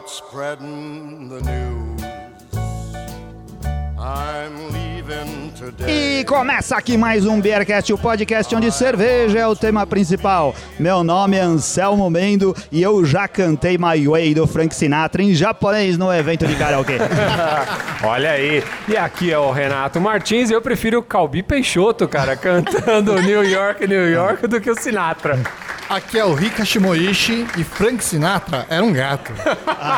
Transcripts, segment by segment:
start spreading the news. I'm leaving today. E começa aqui mais um Beercast, o podcast onde cerveja é o tema principal. Meu nome é Anselmo Mendo e eu já cantei My Way do Frank Sinatra em japonês no evento de karaokê. Olha aí. E aqui é o Renato Martins e eu prefiro o Calbi Peixoto, cara, cantando New York, New York do que o Sinatra. Aqui é o Rika Shimoishi e Frank Sinatra era um gato.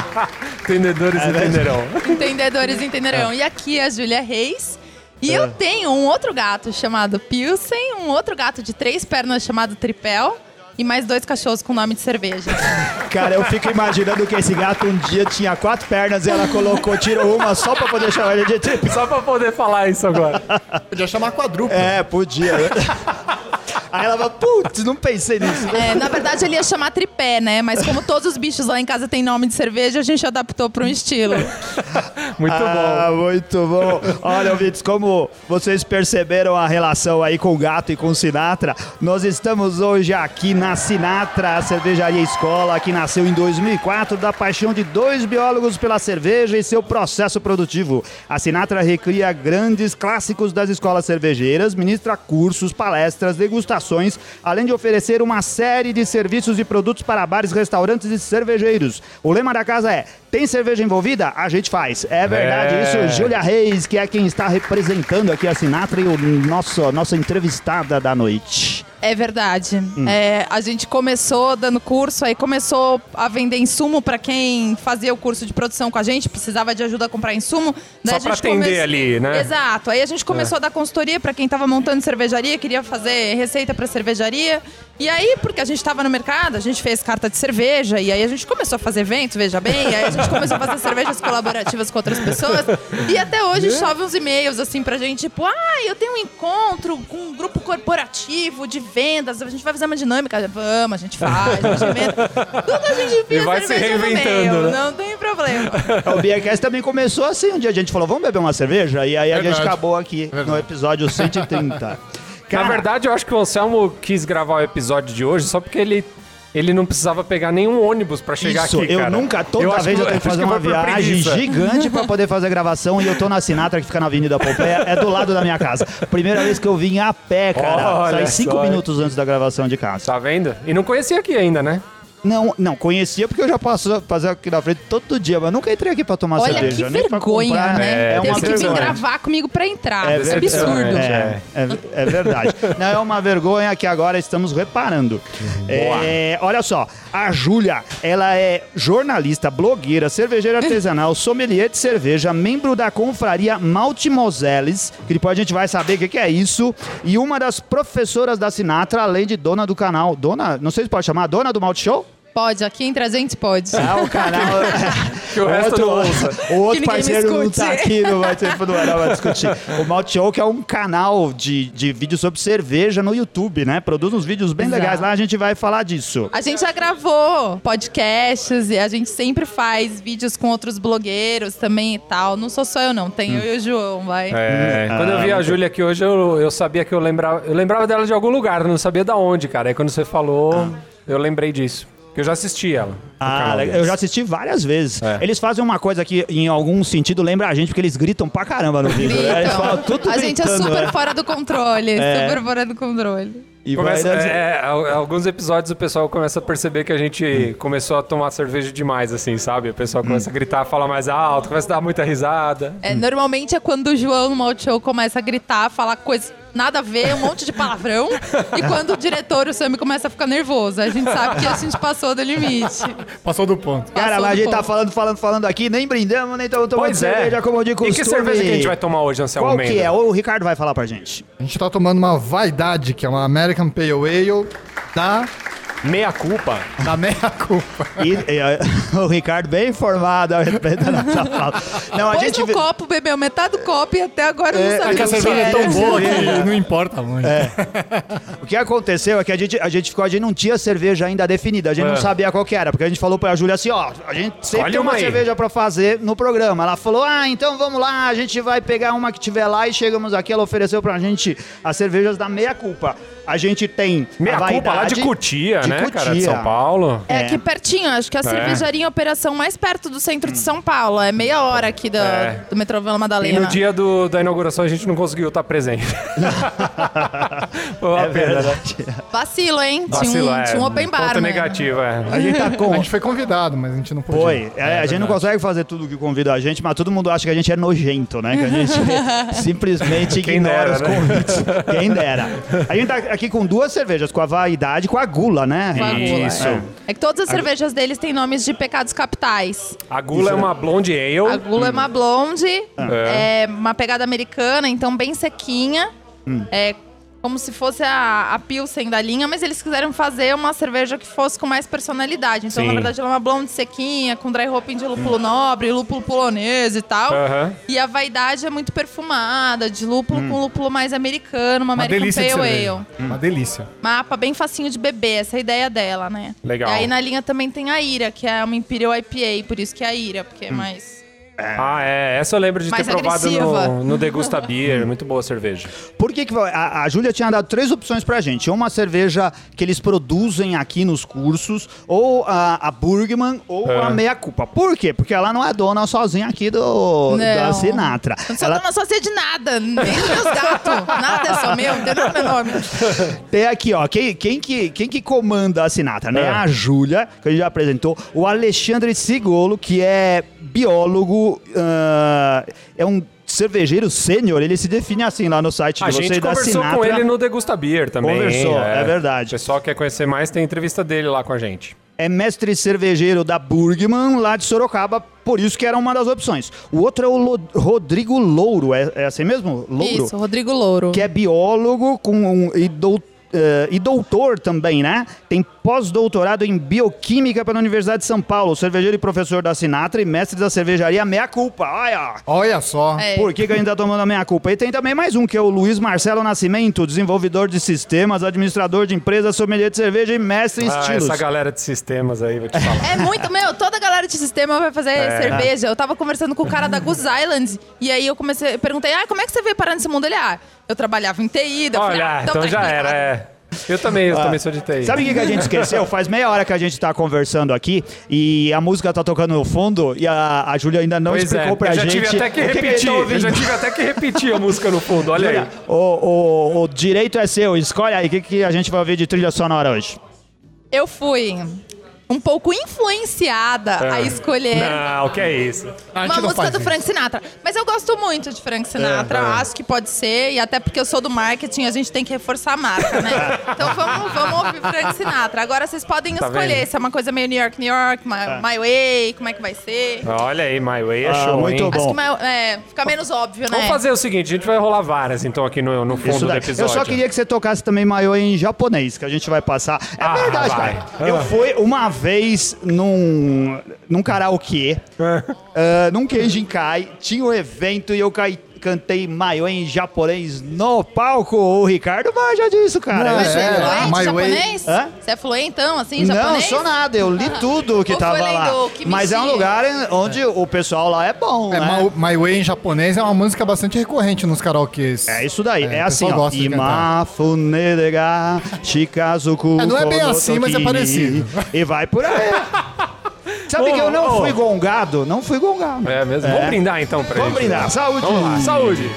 Entendedores entenderão. Entendedores entenderão. E aqui é a Júlia Reis. E eu tenho um outro gato chamado Pilsen, um outro gato de três pernas chamado Tripel e mais dois cachorros com nome de cerveja. Cara, eu fico imaginando que esse gato um dia tinha quatro pernas e ela colocou, tirou uma só pra poder chamar ele de trip. Só pra poder falar isso agora. Podia chamar quadrúplo. É, podia. Aí ela fala, putz, não pensei nisso. É, na verdade, ele ia chamar tripé, né? Mas como todos os bichos lá em casa têm nome de cerveja, a gente adaptou para um estilo. Muito ah, bom. muito bom. Olha, ouvintes, como vocês perceberam a relação aí com o gato e com o Sinatra, nós estamos hoje aqui na Sinatra, a cervejaria escola, que nasceu em 2004 da paixão de dois biólogos pela cerveja e seu processo produtivo. A Sinatra recria grandes clássicos das escolas cervejeiras, ministra cursos, palestras, degustações, além de oferecer uma série de serviços e produtos para bares, restaurantes e cervejeiros. O lema da casa é: tem cerveja envolvida? A gente faz. É verdade É. isso. Júlia Reis, que é quem está representando aqui a Sinatra e o nosso, nossa entrevistada da noite. É verdade. Hum. É, a gente começou dando curso, aí começou a vender insumo para quem fazia o curso de produção com a gente, precisava de ajuda a comprar insumo. Daí Só a gente pra atender ali, né? Exato. Aí a gente começou a dar consultoria para quem estava montando cervejaria, queria fazer receita para cervejaria. E aí, porque a gente estava no mercado, a gente fez carta de cerveja, e aí a gente começou a fazer eventos, veja bem, aí a gente começou a fazer cervejas colaborativas com outras pessoas. E até hoje chove uns e-mails assim pra gente, tipo, ah, eu tenho um encontro com um grupo corporativo de vendas, a gente vai fazer uma dinâmica. Vamos, a gente faz, a gente inventa. Tudo a gente E enfia vai se cerveja no reinventando, meio, né? não tem problema. O Beercast também começou assim. Um dia a gente falou, vamos beber uma cerveja? E aí a gente Verdade. acabou aqui no Verdade. episódio 130. Na Cara, verdade, eu acho que o Anselmo quis gravar o episódio de hoje só porque ele, ele não precisava pegar nenhum ônibus pra chegar Isso, aqui, eu cara. nunca, toda acho vez eu que- tenho que fazer que uma viagem gigante pra poder fazer gravação e eu tô na Sinatra que fica na Avenida Pompeia, é do lado da minha casa. Primeira vez que eu vim a pé, cara. Olha Saí cinco só. minutos antes da gravação de casa. Tá vendo? E não conhecia aqui ainda, né? Não, não, conhecia porque eu já passo fazer aqui na frente todo dia, mas nunca entrei aqui pra tomar Olha cerveja. que nem pra vergonha, comprar. né? É, Teve uma que vir gravar comigo pra entrar. É Isso é absurdo. É, é, é verdade. Não, é uma vergonha que agora estamos reparando. É, olha só, a Júlia, ela é jornalista, blogueira, cervejeira artesanal, sommelier de cerveja, membro da confraria Malte Moseles, que depois a gente vai saber o que, que é isso, e uma das professoras da Sinatra, além de dona do canal. Dona, não sei se pode chamar, dona do Malte Show? Pode, aqui entre a gente pode. É o canal. Que o resto não ouça. O outro parceiro não tá aqui, não vai ter não vai discutir. O Malt que é um canal de, de vídeos sobre cerveja no YouTube, né? Produz uns vídeos bem Exato. legais lá, a gente vai falar disso. A gente já gravou podcasts e a gente sempre faz vídeos com outros blogueiros também e tal. Não sou só eu, não. Tem eu e o João, vai. É, quando eu vi a Júlia aqui hoje, eu, eu sabia que eu lembrava. Eu lembrava dela de algum lugar, não sabia da onde, cara. Aí quando você falou, eu lembrei disso. Que eu já assisti ela. Ah, eu já assisti várias vezes. É. Eles fazem uma coisa que, em algum sentido, lembra a gente, porque eles gritam pra caramba no vídeo. né? Eles falam Gritam. tudo A gente é super né? fora do controle. É. Super fora do controle. E Começa- vai- é, al- alguns episódios o pessoal começa a perceber que a gente começou a tomar cerveja demais, assim, sabe? O pessoal começa a gritar, falar mais alto, começa a dar muita risada. É, Normalmente é quando o João no Multishow começa a gritar, falar coisas nada a ver, um monte de palavrão. e quando o diretor, o Sammy, começa a ficar nervoso. A gente sabe que a gente passou do limite. Passou do ponto. Cara, mas a gente tá ponto. falando, falando, falando aqui, nem brindamos, nem estamos tomando Pois é. cerveja como de E costume. que cerveja que a gente vai tomar hoje, Anselmo Qual Mendes? que é? O Ricardo vai falar pra gente. A gente tá tomando uma vaidade, que é uma American Pale Ale da, Meia culpa. da meia culpa. E, e, o Ricardo bem informado a respeito da nossa fala. Não, a Pôs gente no vê- copo, bebeu metade do copo e até agora É, não sabe É que a o que cerveja é é. tão boa que não importa muito. O que aconteceu é que a gente, a gente ficou, a gente não tinha cerveja ainda definida, a gente não É. sabia qual que era, porque a gente falou pra Júlia assim, ó, a gente sempre Escolhe tem uma aí. cerveja pra fazer no programa. Ela falou, ah, então vamos lá, a gente vai pegar uma que tiver lá e chegamos aqui, ela ofereceu pra gente as cervejas da Meia Culpa. A gente tem Meia a culpa lá Vaidade, de Cotia, de né, cara? De. São Paulo. É, É. aqui pertinho, acho que a cervejaria em operação mais perto do centro de São Paulo. É meia hora aqui da, É. do metrô Vila E Madalena. no dia do- da inauguração a gente não conseguiu estar presente. É pena, né? verdade. Vacilo, hein? Vacilo, tinha, um, é. tinha um open bar, Ponto né? negativo, é. A gente tá com. A gente foi convidado, mas a gente não pôde. Foi. ir. É, a gente não consegue fazer tudo que convida a gente, mas todo mundo acha que a gente é nojento, né? Que a gente simplesmente Quem ignora dera, os né? convites. Quem dera. A gente tá aqui com duas cervejas, com a vaidade e com a gula, né? Com a gula, Isso. é. É que todas as cervejas deles têm nomes de pecados capitais. A gula é uma blonde ale. A gula é uma blonde, É. é uma pegada americana, então bem sequinha. É como se fosse a, a Pilsen da linha, mas eles quiseram fazer uma cerveja que fosse com mais personalidade. Então, Sim. na verdade, ela é uma blonde sequinha, com dry hopping de lúpulo nobre, lúpulo polonês e tal. E a vaidade é muito perfumada, de lúpulo com lúpulo mais americano, uma, Uma American Pale. Ale. Uma delícia. Mapa bem facinho de beber, essa é a ideia dela, né? Legal. E aí na linha também tem a Ira, que é uma Imperial IPA, por isso que é a Ira, porque é mais... Ah, é. Essa eu lembro de Mais ter provado agressiva. no, no Degusta Beer. Muito boa a cerveja. Por que, que a, a Júlia tinha dado três opções pra gente? Uma cerveja que eles produzem aqui nos cursos, ou a, a Burgman, ou É. a Meia Culpa. Por quê? Porque ela não é dona sozinha aqui do, da Não. Sinatra. Eu não sou Ela dona sócia de nada, nem dos meus gatos. Nada é só meu, não tem nada meu nome. tem aqui, ó, quem, quem, que, quem que comanda a Sinatra, né? É. A Júlia, que a gente já apresentou, o Alexandre Sigolo, que é biólogo, ah, é um cervejeiro sênior, ele se define assim lá no site de A vocês gente da conversou Sinatra. com ele no Degusta Beer também. Conversou, é verdade. O pessoal quer conhecer mais, tem entrevista dele lá com a gente. é mestre cervejeiro da Burgman, lá de Sorocaba, por isso que era uma das opções. O outro é o Lo- Rodrigo Louro, é, é assim mesmo? Louro? Isso, Rodrigo Louro. Que é biólogo com um, e, dou- eh, e doutor também, né? Tem pós-doutorado em bioquímica pela Universidade de São Paulo, cervejeiro e professor da Sinatra e mestre da cervejaria Meia Culpa. Olha! Olha só. É. Por que, que a gente tá tomando a meia culpa? E tem também mais um, que é o Luiz Marcelo Nascimento, desenvolvedor de sistemas, administrador de empresas, sommelier de cerveja e mestre em Ah, estilos. essa galera de sistemas aí, vou te falar. É muito, meu, toda a galera de sistema vai fazer É. cerveja. Eu tava conversando com o cara da Goose Island e aí eu comecei, perguntei, ah, como é que você veio parar nesse mundo? Ele, ah, eu trabalhava em TI. daí eu falei, Olha, ah, então tá já era, é. Eu também, eu também sou de TI. Sabe o que, que a gente esqueceu? Faz meia hora que a gente tá conversando aqui e a música tá tocando no fundo e a, a Júlia ainda não Pois explicou é, pra eu já gente. tive até que o que que repetir. tá eu já tive até que repetir a música no fundo, olha aí. Júlia, o, o, o direito é seu, escolhe aí o que, que a gente vai ouvir de trilha sonora hoje. Eu fui um pouco influenciada a escolher Não, o que é isso? Uma música do isso. Frank Sinatra. Mas eu gosto muito de Frank Sinatra. É, é. Acho que pode ser. E até porque eu sou do marketing, a gente tem que reforçar a marca, né? Então vamos, vamos ouvir Frank Sinatra. Agora vocês podem Tá escolher vendo? se é uma coisa meio New York, New York, My, My Way, como é que vai ser. Olha aí, My Way é Ah, show, muito hein? bom. Acho que my- é, fica menos óbvio, né? Vamos fazer o seguinte, a gente vai rolar várias, então, aqui no, no fundo do episódio. Eu só queria que você tocasse também maiô em japonês, que a gente vai passar. É Ah, verdade, vai. cara. Eu fui uma vez num, num karaokê, ah, num Kenjinkai, tinha um evento e eu caí. Cantei maiô em japonês no palco. O Ricardo manja disso, cara. Não, Eu é É, fluente japonês? Hã? Você é fluentão, assim, em Não, japonês? sou nada. Eu li tudo que Ou tava lá. Kimichi? Mas é um lugar onde o pessoal lá é bom, É, né? My, Way em japonês é uma música bastante recorrente nos karaokês. É isso daí. É, o assim, ó. gosta de cantar. Imafunedega, shikazuku. É, não é bem assim, mas é parecido. E vai por aí. Sabe Ô, que eu não ô. fui gongado? Não fui gongado. É mesmo? Vamos brindar então pra Vamos gente. brindar. Saúde. Vamos lá, saúde.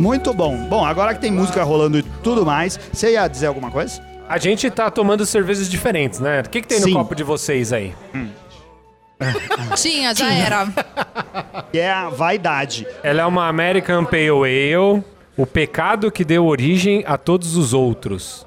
Muito bom. Bom, agora que tem música rolando e tudo mais, você ia dizer alguma coisa? A gente tá tomando cervejas diferentes, né? O que, que tem Sim. no copo de vocês aí? Tinha, já era. Que é a vaidade. Ela é uma American Pale Ale, o pecado que deu origem a todos os outros.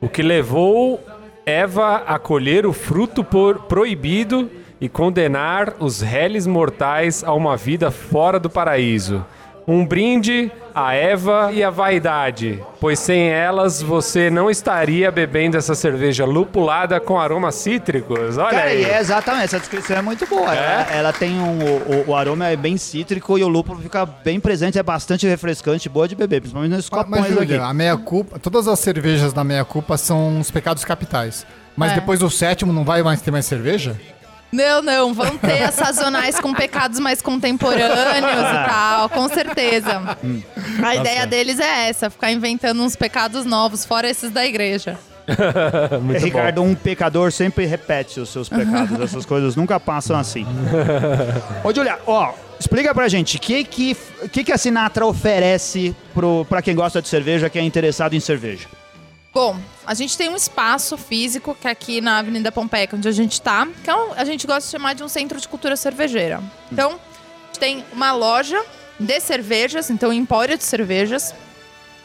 O que levou Eva a colher o fruto por- proibido e condenar os réis mortais a uma vida fora do paraíso. Um brinde à Eva e à vaidade, pois sem elas você não estaria bebendo essa cerveja lupulada com aromas cítricos. Olha Cara, aí. e é exatamente, essa descrição é muito boa. Ela, ela tem um. O, o aroma é bem cítrico e o lúpulo fica bem presente, é bastante refrescante, boa de beber, principalmente nesses Mas, copões aqui. Júlia, a meia culpa, todas as cervejas da meia culpa são os pecados capitais. Mas É. depois do sétimo não vai mais ter mais cerveja? Não, não, vão ter as sazonais com pecados mais contemporâneos e tal, com certeza. A ideia deles é essa, ficar inventando uns pecados novos, fora esses da igreja. Muito bom. Ricardo, um pecador sempre repete os seus pecados, essas coisas nunca passam assim. Ô, Julia, ó, explica pra gente, o que que, que que a Sinatra oferece pro, pra quem gosta de cerveja, quem é interessado em cerveja? Bom, a gente tem um espaço físico que é aqui na Avenida Pompeia, onde a gente tá, que é um- a gente gosta de chamar de um centro de cultura cervejeira. Então, a gente tem uma loja de cervejas, então empório de cervejas,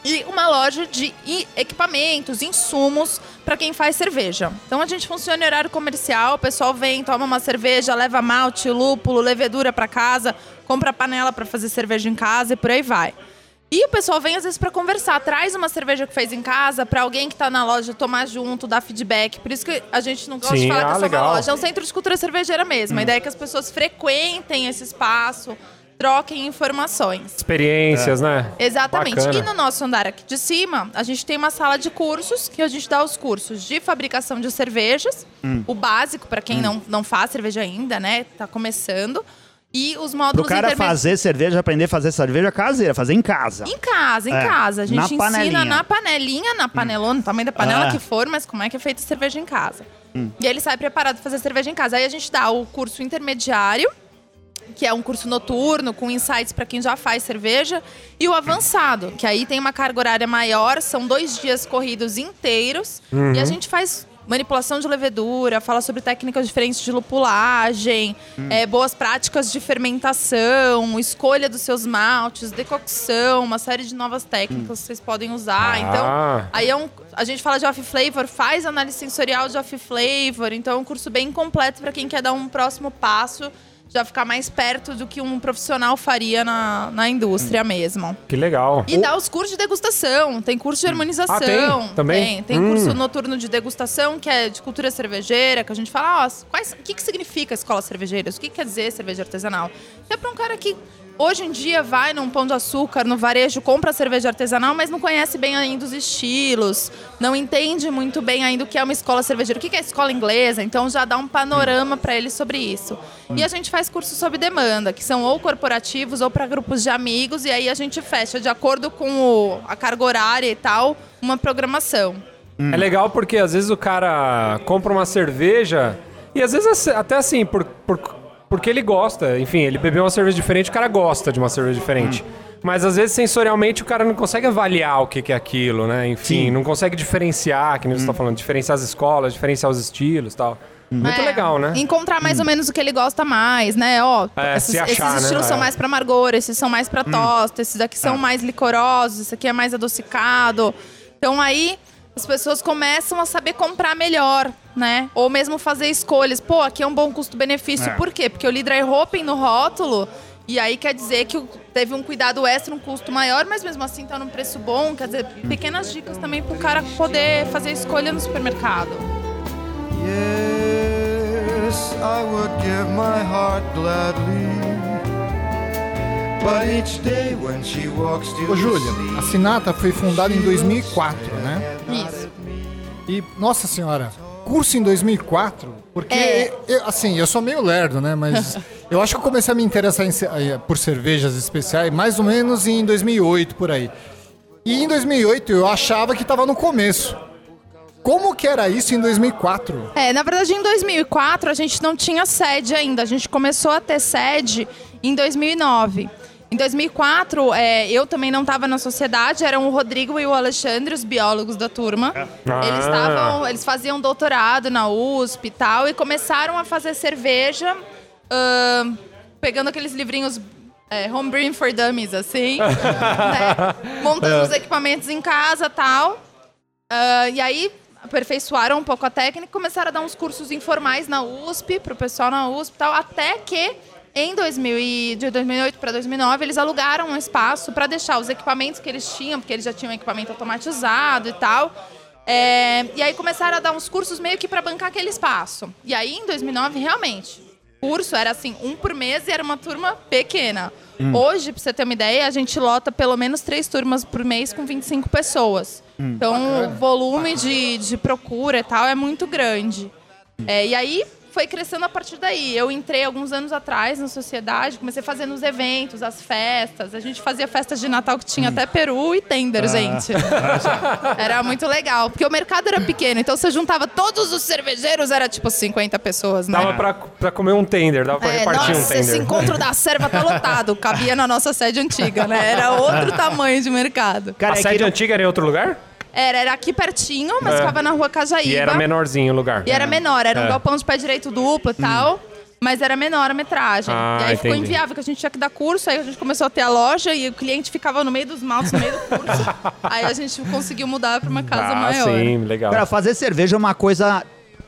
e uma loja de equipamentos, insumos para quem faz cerveja. Então a gente funciona em horário comercial, o pessoal vem, toma uma cerveja, leva malte, lúpulo, levedura para casa, compra panela para fazer cerveja em casa e por aí vai. E o pessoal vem às vezes para conversar, traz uma cerveja que fez em casa para alguém que tá na loja tomar junto, dar feedback. Por isso que a gente não gosta Sim, de falar ah, que é só legal. uma loja, é um centro de cultura cervejeira mesmo. A ideia é que as pessoas frequentem esse espaço, troquem informações. Experiências, né? Exatamente. Bacana. E no nosso andar aqui de cima, a gente tem uma sala de cursos que a gente dá os cursos de fabricação de cervejas, Hum. o básico para quem não, não faz cerveja ainda, né? Tá começando. E os Pro módulos cara intermediários. fazer cerveja, aprender a fazer cerveja caseira, fazer em casa. Em casa, em É, casa. A gente na ensina panelinha. na panelinha, na panelona, no tamanho da panela Ah. que for, mas como é que é feita a cerveja em casa. Hum. E ele sai preparado para fazer cerveja em casa. Aí a gente dá o curso intermediário, que é um curso noturno, com insights para quem já faz cerveja, e o avançado, que aí tem uma carga horária maior, são dois dias corridos inteiros, e a gente faz manipulação de levedura, fala sobre técnicas diferentes de lupulagem, é, boas práticas de fermentação, escolha dos seus maltes, decocção, uma série de novas técnicas que vocês podem usar. Ah. Então, aí é um, a gente fala de off flavor, faz análise sensorial de off flavor, então é um curso bem completo para quem quer dar um próximo passo, já ficar mais perto do que um profissional faria na, na indústria mesmo. Que legal. E dá os cursos de degustação, tem curso de harmonização. Ah, tem? Também? Tem, tem Hum. curso noturno de degustação, que é de cultura cervejeira, que a gente fala, ó, quais, o que, que significa escola cervejeira? O que quer dizer cerveja artesanal? É para um cara que hoje em dia vai num pão de açúcar, no varejo, compra cerveja artesanal, mas não conhece bem ainda os estilos, não entende muito bem ainda o que é uma escola cervejeira, o que é escola inglesa, então já dá um panorama para ele sobre isso. E a gente faz cursos sob demanda, que são ou corporativos ou para grupos de amigos, e aí a gente fecha de acordo com o- a carga horária e tal, uma programação. É legal porque às vezes o cara compra uma cerveja e às vezes até assim, por, por- porque ele gosta. Enfim, ele bebeu uma cerveja diferente, o cara gosta de uma cerveja diferente. Mas às vezes sensorialmente o cara não consegue avaliar o que que é aquilo, né? Enfim, Sim. não consegue diferenciar, que nem você tá falando, diferenciar as escolas, diferenciar os estilos e tal. Muito É, legal, né? Encontrar mais ou menos o que ele gosta mais, né? Ó, É, esses, se achar, esses né? estilos são É. mais pra amargor, esses são mais pra tosta, esses daqui são mais licorosos, esse aqui é mais adocicado. Então aí as pessoas começam a saber comprar melhor, né? Ou mesmo fazer escolhas. Pô, aqui é um bom custo-benefício. É. Por quê? Porque eu li dry hopping no rótulo. E aí quer dizer que teve um cuidado extra, um custo maior, mas mesmo assim tá num preço bom. Quer dizer, pequenas dicas também pro cara poder fazer escolha no supermercado. Yes, I would give my heart gladly. But each day when she walks to Ô, Júlia, a Sinatra foi fundada em 2004, né? Isso. E, nossa senhora, curso em 2004? Porque, É. eu- assim, eu sou meio lerdo, né? Mas eu acho que eu comecei a me interessar em eh, por cervejas especiais mais ou menos em 2008, por aí. E em 2008 eu achava que estava no começo. Como que era isso em 2004? É, na verdade, em 2004 a gente não tinha sede ainda. A gente começou a ter sede em 2009. Em 2004, é, eu também não estava na sociedade, eram o Rodrigo e o Alexandre, os biólogos da turma. Ah. Eles estavam, eles faziam doutorado na USP e tal, e começaram a fazer cerveja, ahn, pegando aqueles livrinhos é, Homebrewing for Dummies, assim, né? montando os equipamentos em casa e tal. Ah, e aí aperfeiçoaram um pouco a técnica e começaram a dar uns cursos informais na USP, pro pessoal na USP e tal, até que Em 2000 e, de 2008 para 2009, eles alugaram um espaço para deixar os equipamentos que eles tinham, porque eles já tinham equipamento automatizado e tal. É, e aí começaram a dar uns cursos meio que para bancar aquele espaço. E aí, em 2009, realmente, curso era assim, um por mês e era uma turma pequena. Hoje, para você ter uma ideia, a gente lota pelo menos três turmas por mês com 25 pessoas. Então, o volume de, de procura e tal é muito grande. É, e aí foi crescendo a partir daí. Eu entrei alguns anos atrás na sociedade, comecei a fazer nos eventos, as festas. A gente fazia festas de Natal que tinha até peru e tender, gente. Era muito legal, porque o mercado era pequeno, então você juntava todos os cervejeiros, era tipo 50 pessoas, né? Dava pra, pra comer um tender, dava pra É, repartir nossa, um esse tender. encontro da serva tá lotado. Cabia na nossa sede antiga, né? Era outro tamanho de mercado. Cara, a é que sede não- antiga era em outro lugar? Era, era aqui pertinho, mas É. ficava na rua Cajaíba. E era menorzinho o lugar. E era menor, era um É. galpão de pé direito duplo e tal. Mas era menor a metragem. Ah, e aí ficou entendi. inviável, que a gente tinha que dar curso, aí a gente começou a ter a loja e o cliente ficava no meio dos maltes, no meio do curso. aí a gente conseguiu mudar para uma casa ah, maior. sim, legal. Cara, fazer cerveja é uma coisa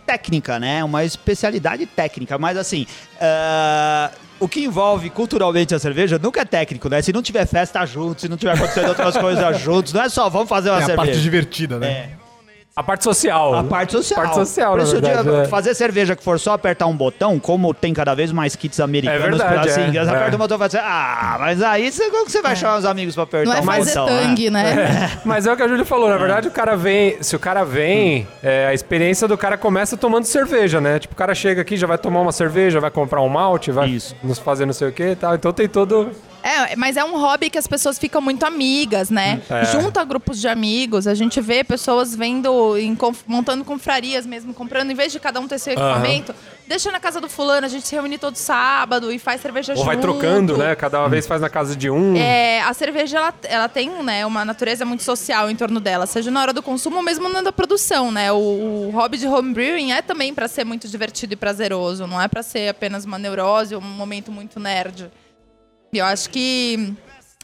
técnica, né? Uma especialidade técnica. Mas assim, ah, o que envolve culturalmente a cerveja nunca é técnico, né? Se não tiver festa junto, se não tiver acontecendo outras coisas juntos, não é só vamos fazer uma É a cerveja. parte divertida, né? É, A parte social. a parte social. Parte social, Por isso, verdade. de- é. Fazer cerveja que for só apertar um botão, como tem cada vez mais kits americanos É verdade, pra assim, é, você é. aperta um botão e fala assim, ah, mas aí você, como que você vai chamar os amigos pra apertar Não é um fazer botão? tangue, né? Mas é o que a Júlia falou, na verdade o cara vem, se o cara vem, é, a experiência do cara começa tomando cerveja, né? Tipo, o cara chega aqui, já vai tomar uma cerveja, vai comprar um malte, vai Isso. nos fazer não sei o que e tal. Então tem todo... É, mas é um hobby que as pessoas ficam muito amigas, né? É. Junta grupos de amigos, a gente vê pessoas vendo, em montando confrarias mesmo, comprando, em vez de cada um ter seu equipamento, deixa na casa do fulano, a gente se reúne todo sábado e faz cerveja Ou junto. vai trocando, né? Cada vez faz na casa de um. É, a cerveja, ela, ela tem né, uma natureza muito social em torno dela, seja na hora do consumo ou mesmo na da produção, né? O, o hobby de homebrewing é também para ser muito divertido e prazeroso, não é para ser apenas uma neurose ou um momento muito nerd. Eu acho que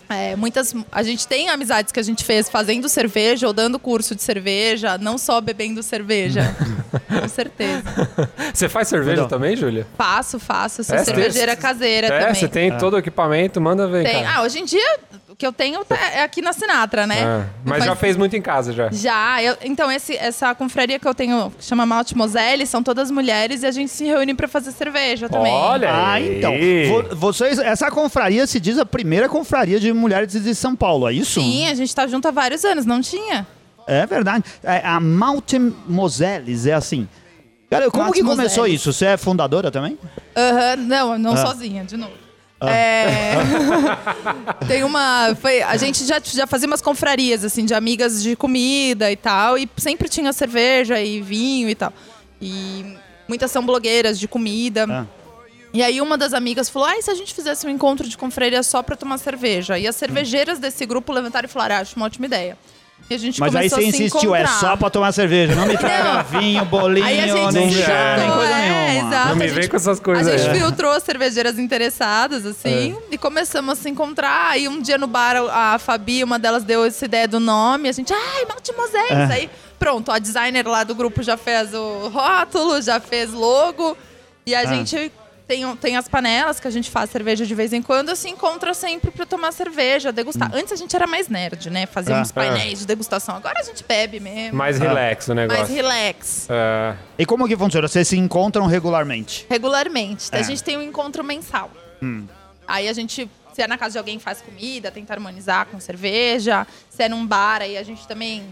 é, muitas. A gente tem amizades que a gente fez fazendo cerveja ou dando curso de cerveja, não só bebendo cerveja. Com certeza. Você faz cerveja também, Júlia? Faço, faço. Sou É, cervejeira você- caseira É, também. você tem todo o equipamento, manda ver, Tem. cara. Ah, hoje em dia, que eu tenho tá- é aqui na Sinatra, né? É. Mas já fez muito em casa, já. Já, eu- então esse, essa confraria que eu tenho, que chama Malte Moselle, são todas mulheres e a gente se reúne pra fazer cerveja também. Olha Ah, aí. então. Vo- Vocês, essa confraria se diz a primeira confraria de mulheres de São Paulo, é isso? Sim, a gente tá junto há vários anos, não tinha? É verdade. É, a Malte Moselles é assim. Cara, como Malte que começou Moselles. isso? Você é fundadora também? Aham, não, não Ah. sozinha, de novo. É... Tem uma. Foi, a gente já, já fazia umas confrarias, assim, de amigas de comida e tal. E sempre tinha cerveja e vinho e tal. E muitas são blogueiras de comida. Ah. E aí uma das amigas falou: Ah, e se a gente fizesse um encontro de confraria só pra tomar cerveja? E as cervejeiras desse grupo levantaram e falaram: ah, acho uma ótima ideia. E a gente Mas aí começou você a se insistiu, é encontrar. só pra tomar cerveja. Não me traga vinho, bolinho, Aí a gente nem chá, nem coisa é, nenhuma. exato. Não me a vem com essas coisas A gente aí. filtrou as cervejeiras interessadas, assim, É. e começamos a se encontrar. Aí um dia no bar, a Fabi, uma delas deu essa ideia do nome, a gente, ai, Malte Mosés. É. Aí, pronto, a designer lá do grupo já fez o rótulo, já fez logo. E a gente tem, tem as panelas que a gente faz cerveja de vez em quando, se encontra sempre pra tomar cerveja, degustar. Antes a gente era mais nerd, né? Fazia Hum. Ah. uns painéis de degustação. Agora a gente bebe mesmo. Mais relax o negócio. mais relax. É. E como que funciona? Vocês se encontram regularmente? Regularmente. É. A gente tem um encontro mensal. Aí a gente, se é na casa de alguém, faz comida, tenta harmonizar com cerveja. Se é num bar, aí a gente também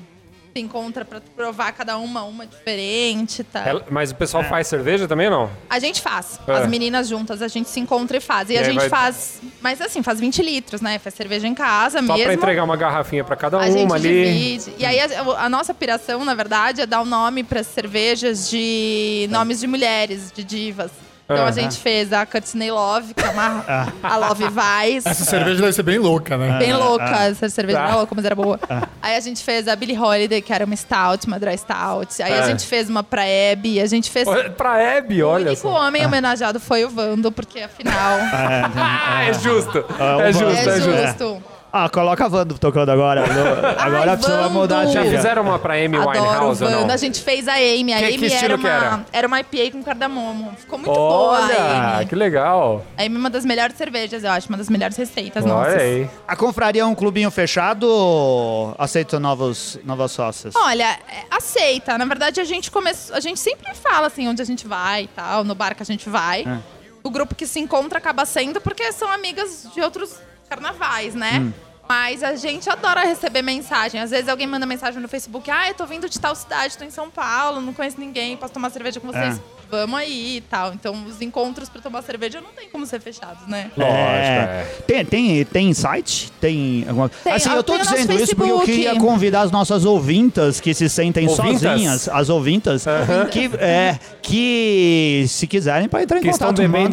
encontra pra provar cada uma uma diferente, tá? É, Mas o pessoal É. faz cerveja também ou não? A gente faz. É. As meninas juntas, a gente se encontra e faz. E, E a gente vai- faz, mas assim, faz 20 litros, né? Faz cerveja em casa Só mesmo. pra entregar uma garrafinha pra cada A gente uma ali. divide. E aí a, a nossa piração, na verdade, é dar o nome para cervejas de nomes de mulheres, de divas. Então Ah. a gente fez a Courtney Love, que é uma, a Love Vice. Essa cerveja deve ser bem louca, né? Bem louca, essa cerveja Tá. era louca, mas era boa. Aí a gente fez a Billie Holiday, que era uma stout, uma dry stout. Aí É. a gente fez uma pra Abby, a gente fez... Olha, Pra Hebe, O olha único só. homem homenageado foi o Vando, porque afinal Ah, é justo. Ah, é o justo, é é justo. Ah, coloca a Wanda tocando agora. No- Agora Ai, precisa Vando. mudar a Já trilha. fizeram uma pra Amy Adoro Winehouse ou não? A gente fez a Amy. A Que- que Amy estilo era, que uma, era? uma IPA com cardamomo. Ficou muito boa a Olha, Amy. que legal. A Amy é uma das melhores cervejas, eu acho. Uma das melhores receitas Olha nossas. aí. A confraria é um clubinho fechado ou aceita novos, novas sócias? Olha, é, aceita. Na verdade, a gente começou. A gente sempre fala assim onde a gente vai e tal, no bar que a gente vai. É. O grupo que se encontra acaba sendo porque são amigas de outros carnavais, né? Mas a gente adora receber mensagem. Às vezes alguém manda mensagem no Facebook: Ah, eu tô vindo de tal cidade, tô em São Paulo, não conheço ninguém, posso tomar cerveja com vocês. É. Vamos aí e tal. Então, os encontros pra tomar cerveja não tem como ser fechados, né? Lógico, É. é. Tem, tem, tem site? Tem alguma Tem, Assim, eu tô dizendo isso porque eu Facebook. queria convidar as nossas ouvintas que se sentem Ouvintas? sozinhas, as ouvintas, que, é, que se quiserem para entrar em Que contato, mandam um e-mail,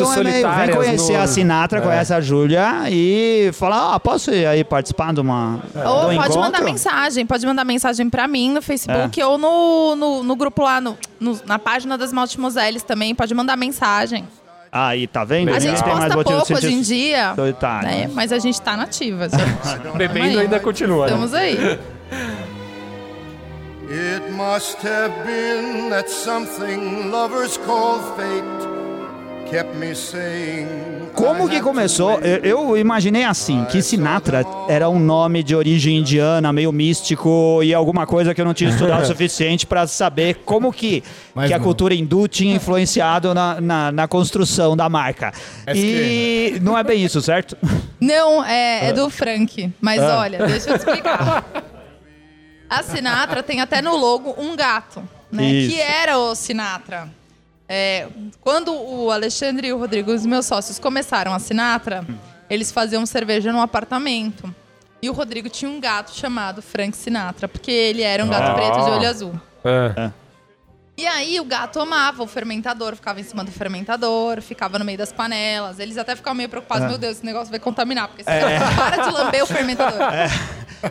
vem conhecer no- a Sinatra, É. conhece a Júlia e falar, ah, posso ir aí participar de uma Ou do pode encontro? mandar mensagem, pode mandar mensagem pra mim no Facebook É. ou no, no, no grupo lá, no, no- na página das Maltimoseles também, pode mandar mensagem. Aí, tá vendo? A gente Tem mais posta de pouco hoje em dia, solitário. né? Mas a gente tá nativa, gente. Bebendo aí. ainda continua. né? Estamos aí. It must have been that something lovers call fate. Como que começou? Eu, eu imaginei assim, que Sinatra era um nome de origem indiana, meio místico e alguma coisa que eu não tinha estudado o suficiente para saber como que, Mas que a não. cultura hindu tinha influenciado na, na, na construção da marca. E não é bem isso, certo? Não, é, é do Frank. Mas Ah. olha, deixa eu explicar. A Sinatra tem até no logo um gato, né? Isso. Que era o Sinatra. É, quando o Alexandre e o Rodrigo, os meus sócios, começaram a Sinatra, eles faziam cerveja num apartamento. E o Rodrigo tinha um gato chamado Frank Sinatra, porque ele era um gato Ah. preto de olho azul. É. E aí o gato amava o fermentador, ficava em cima do fermentador, ficava no meio das panelas. Eles até ficavam meio preocupados, meu Deus, esse negócio vai contaminar, porque esse gato para de lamber o fermentador.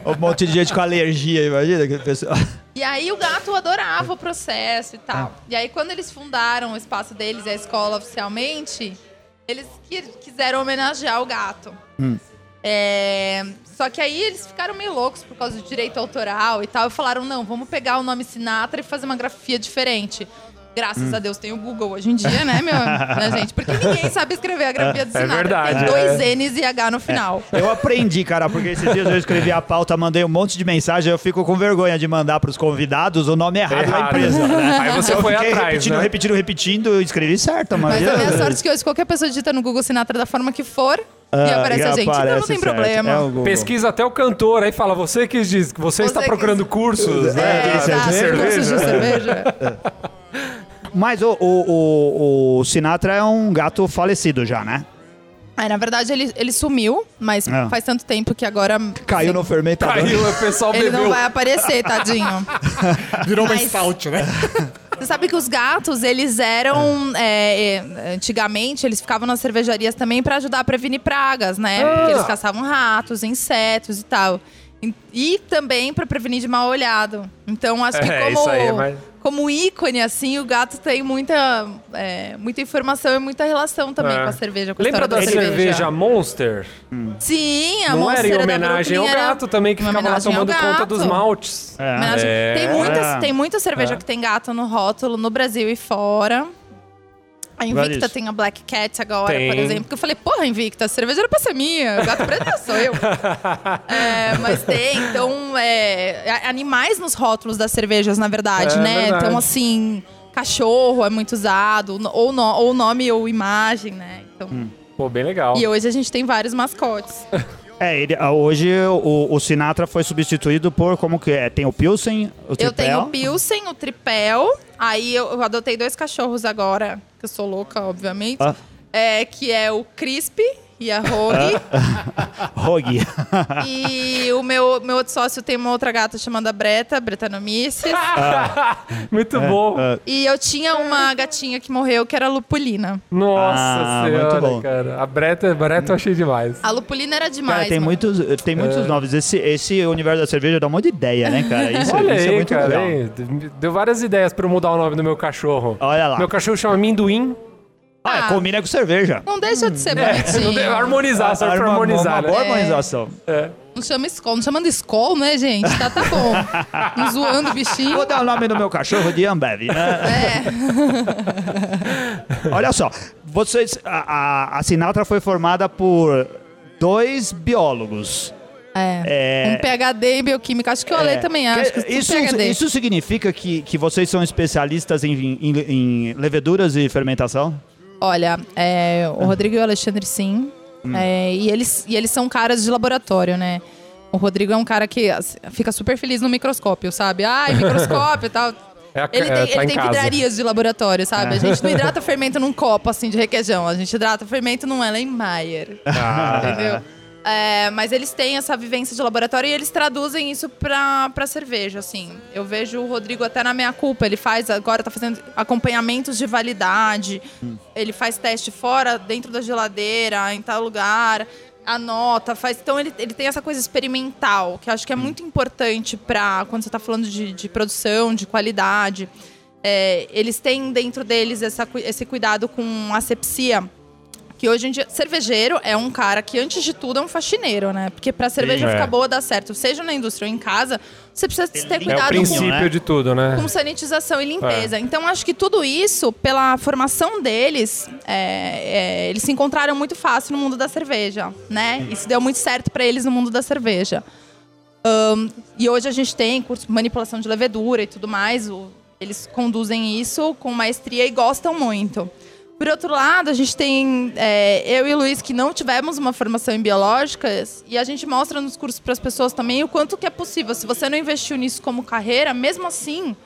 Um monte de gente com alergia, imagina que pessoa. E aí o gato adorava o processo e tal. E aí quando eles fundaram o espaço deles e a escola oficialmente, eles qui- quiseram homenagear o gato. É, Só que aí eles ficaram meio loucos por causa do direito autoral e tal. E falaram, não, vamos pegar o nome Sinatra e fazer uma grafia diferente. Graças a Deus tem o Google hoje em dia, né, meu, né, gente? Porque ninguém sabe escrever a grafia do É Sinatra. verdade, Tem é. dois N's e H no final. Eu aprendi, cara, porque esses dias eu escrevi a pauta, mandei um monte de mensagem, eu fico com vergonha de mandar pros convidados o nome errado da Errado. empresa. Né? Aí você eu foi fiquei atrás, repetindo, né? repetindo, repetindo, eu escrevi certo, mas. Mas a minha sorte é que hoje qualquer pessoa digita no Google Sinatra da forma que for e aparece a gente. Então não tem problema. É. Pesquisa até o cantor, aí fala, você que diz que você, está que- procurando cursos, né? É, de exato, cursos de cerveja. Mas o, o, o, o Sinatra é um gato falecido já, né? É, na verdade, ele, ele sumiu, mas Ah. faz tanto tempo que agora. Caiu no fermentador. Caiu, o pessoal Ele bebeu. não vai aparecer, tadinho. Virou uma Mas- stout, né? Você sabe que os gatos, eles eram. é, é, antigamente, eles ficavam nas cervejarias também pra ajudar a prevenir pragas, né? Ah. Porque eles caçavam ratos, insetos e tal. E, também pra prevenir de mal olhado. Então, acho que É, como, aí é mais- como ícone, assim, o gato tem muita, é, muita informação e muita relação também É. com a cerveja, com a Lembra da história cerveja Monster? Sim, a não era em Monster da homenagem ao era gato também, que uma ficava lá tomando conta dos maltes. É. Homenagem- É. Tem, muitas, É. tem muita cerveja É. que tem gato no rótulo, no Brasil e fora. A Invicta Vários. tem a Black Cat agora, Tem. por exemplo. Que eu falei, porra, Invicta, a cerveja era pra ser minha. O gato preto sou eu. É, mas tem, então, é, animais nos rótulos das cervejas, na verdade, É né? verdade. Então, assim, cachorro é muito usado, ou, no- ou nome ou imagem, né? Então, Pô, bem legal. E hoje a gente tem vários mascotes. É, ele, ah, hoje o, o Sinatra foi substituído por como que é? Tem o Pilsen, o Eu Tripel. tenho o Pilsen, o Tripel. Aí eu, eu adotei dois cachorros agora, eu sou louca, obviamente. Ah. É, que é o Crispy e a Rogue. Rogue. e o meu, meu outro sócio tem uma outra gata chamada Breta, Bretanomices. Muito bom. Ah, e eu tinha uma gatinha que morreu, que era a Lupulina. Nossa Ah, muito senhora, bom. cara. A Breta, a Breta eu achei demais. A Lupulina era demais. Cara, tem mano. muitos, tem muitos nomes. Esse, esse universo da cerveja dá um monte de ideia, né, cara? Isso, Olha isso aí, é muito cara. legal. hein? Deu várias ideias pra eu mudar o nome do meu cachorro. Olha lá. Meu cachorro chama Minduim. Ah, Ah. combina com cerveja. Não deixa de ser bonitinho. deve harmonizar, serve pra Uma- harmonizar, Uma boa né? harmonização. É. Não chama Skol, não chamando Skol, né, gente? Tá, tá bom. Não zoando o bichinho. Vou dar o nome do meu cachorro de Ambev, né? É. Olha só, vocês, a, a, a Sinatra foi formada por dois biólogos. É. Um PhD em bioquímica. Acho que o Ale É, também acho. que- Que isso, um PhD. isso significa que, que vocês são especialistas em, em, em leveduras e fermentação? Olha, é, o Rodrigo e o Alexandre sim. Hum. É, e, eles, e eles são caras de laboratório, né? O Rodrigo é um cara que fica super feliz no microscópio, sabe? Ai, microscópio e tal. É a- Ele é, tem, tá ele em tem vidrarias de laboratório, sabe? A gente não hidrata fermento num copo, assim, de requeijão. A gente hidrata fermento num Erlenmeyer. Ah. Entendeu? É, mas eles têm essa vivência de laboratório e eles traduzem isso pra, pra cerveja, assim. Eu vejo o Rodrigo até na minha culpa. Ele faz, agora tá fazendo acompanhamentos de validade. Ele faz teste fora, dentro da geladeira, em tal lugar. Anota, faz. Então ele, ele tem essa coisa experimental, que eu acho que é muito importante para quando você tá falando de, de produção, de qualidade. É, eles têm dentro deles essa, esse cuidado com asepsia. Que hoje em dia, cervejeiro é um cara que, antes de tudo, é um faxineiro, né? Porque pra cerveja Sim, é. ficar boa, dar certo, seja na indústria ou em casa, você precisa ter É o cuidado com princípio né? de tudo, né? com sanitização e limpeza. Então, acho que tudo isso, pela formação deles, é, é, eles se encontraram muito fácil no mundo da cerveja, né? Isso deu muito certo para eles no mundo da cerveja. Ahn, e hoje a gente tem curso de manipulação de levedura e tudo mais. o- eles conduzem isso com maestria e gostam muito. Por outro lado, a gente tem é, eu e o Luiz que não tivemos uma formação em biológicas e a gente mostra nos cursos para as pessoas também o quanto que é possível. Se você não investiu nisso como carreira, mesmo assim,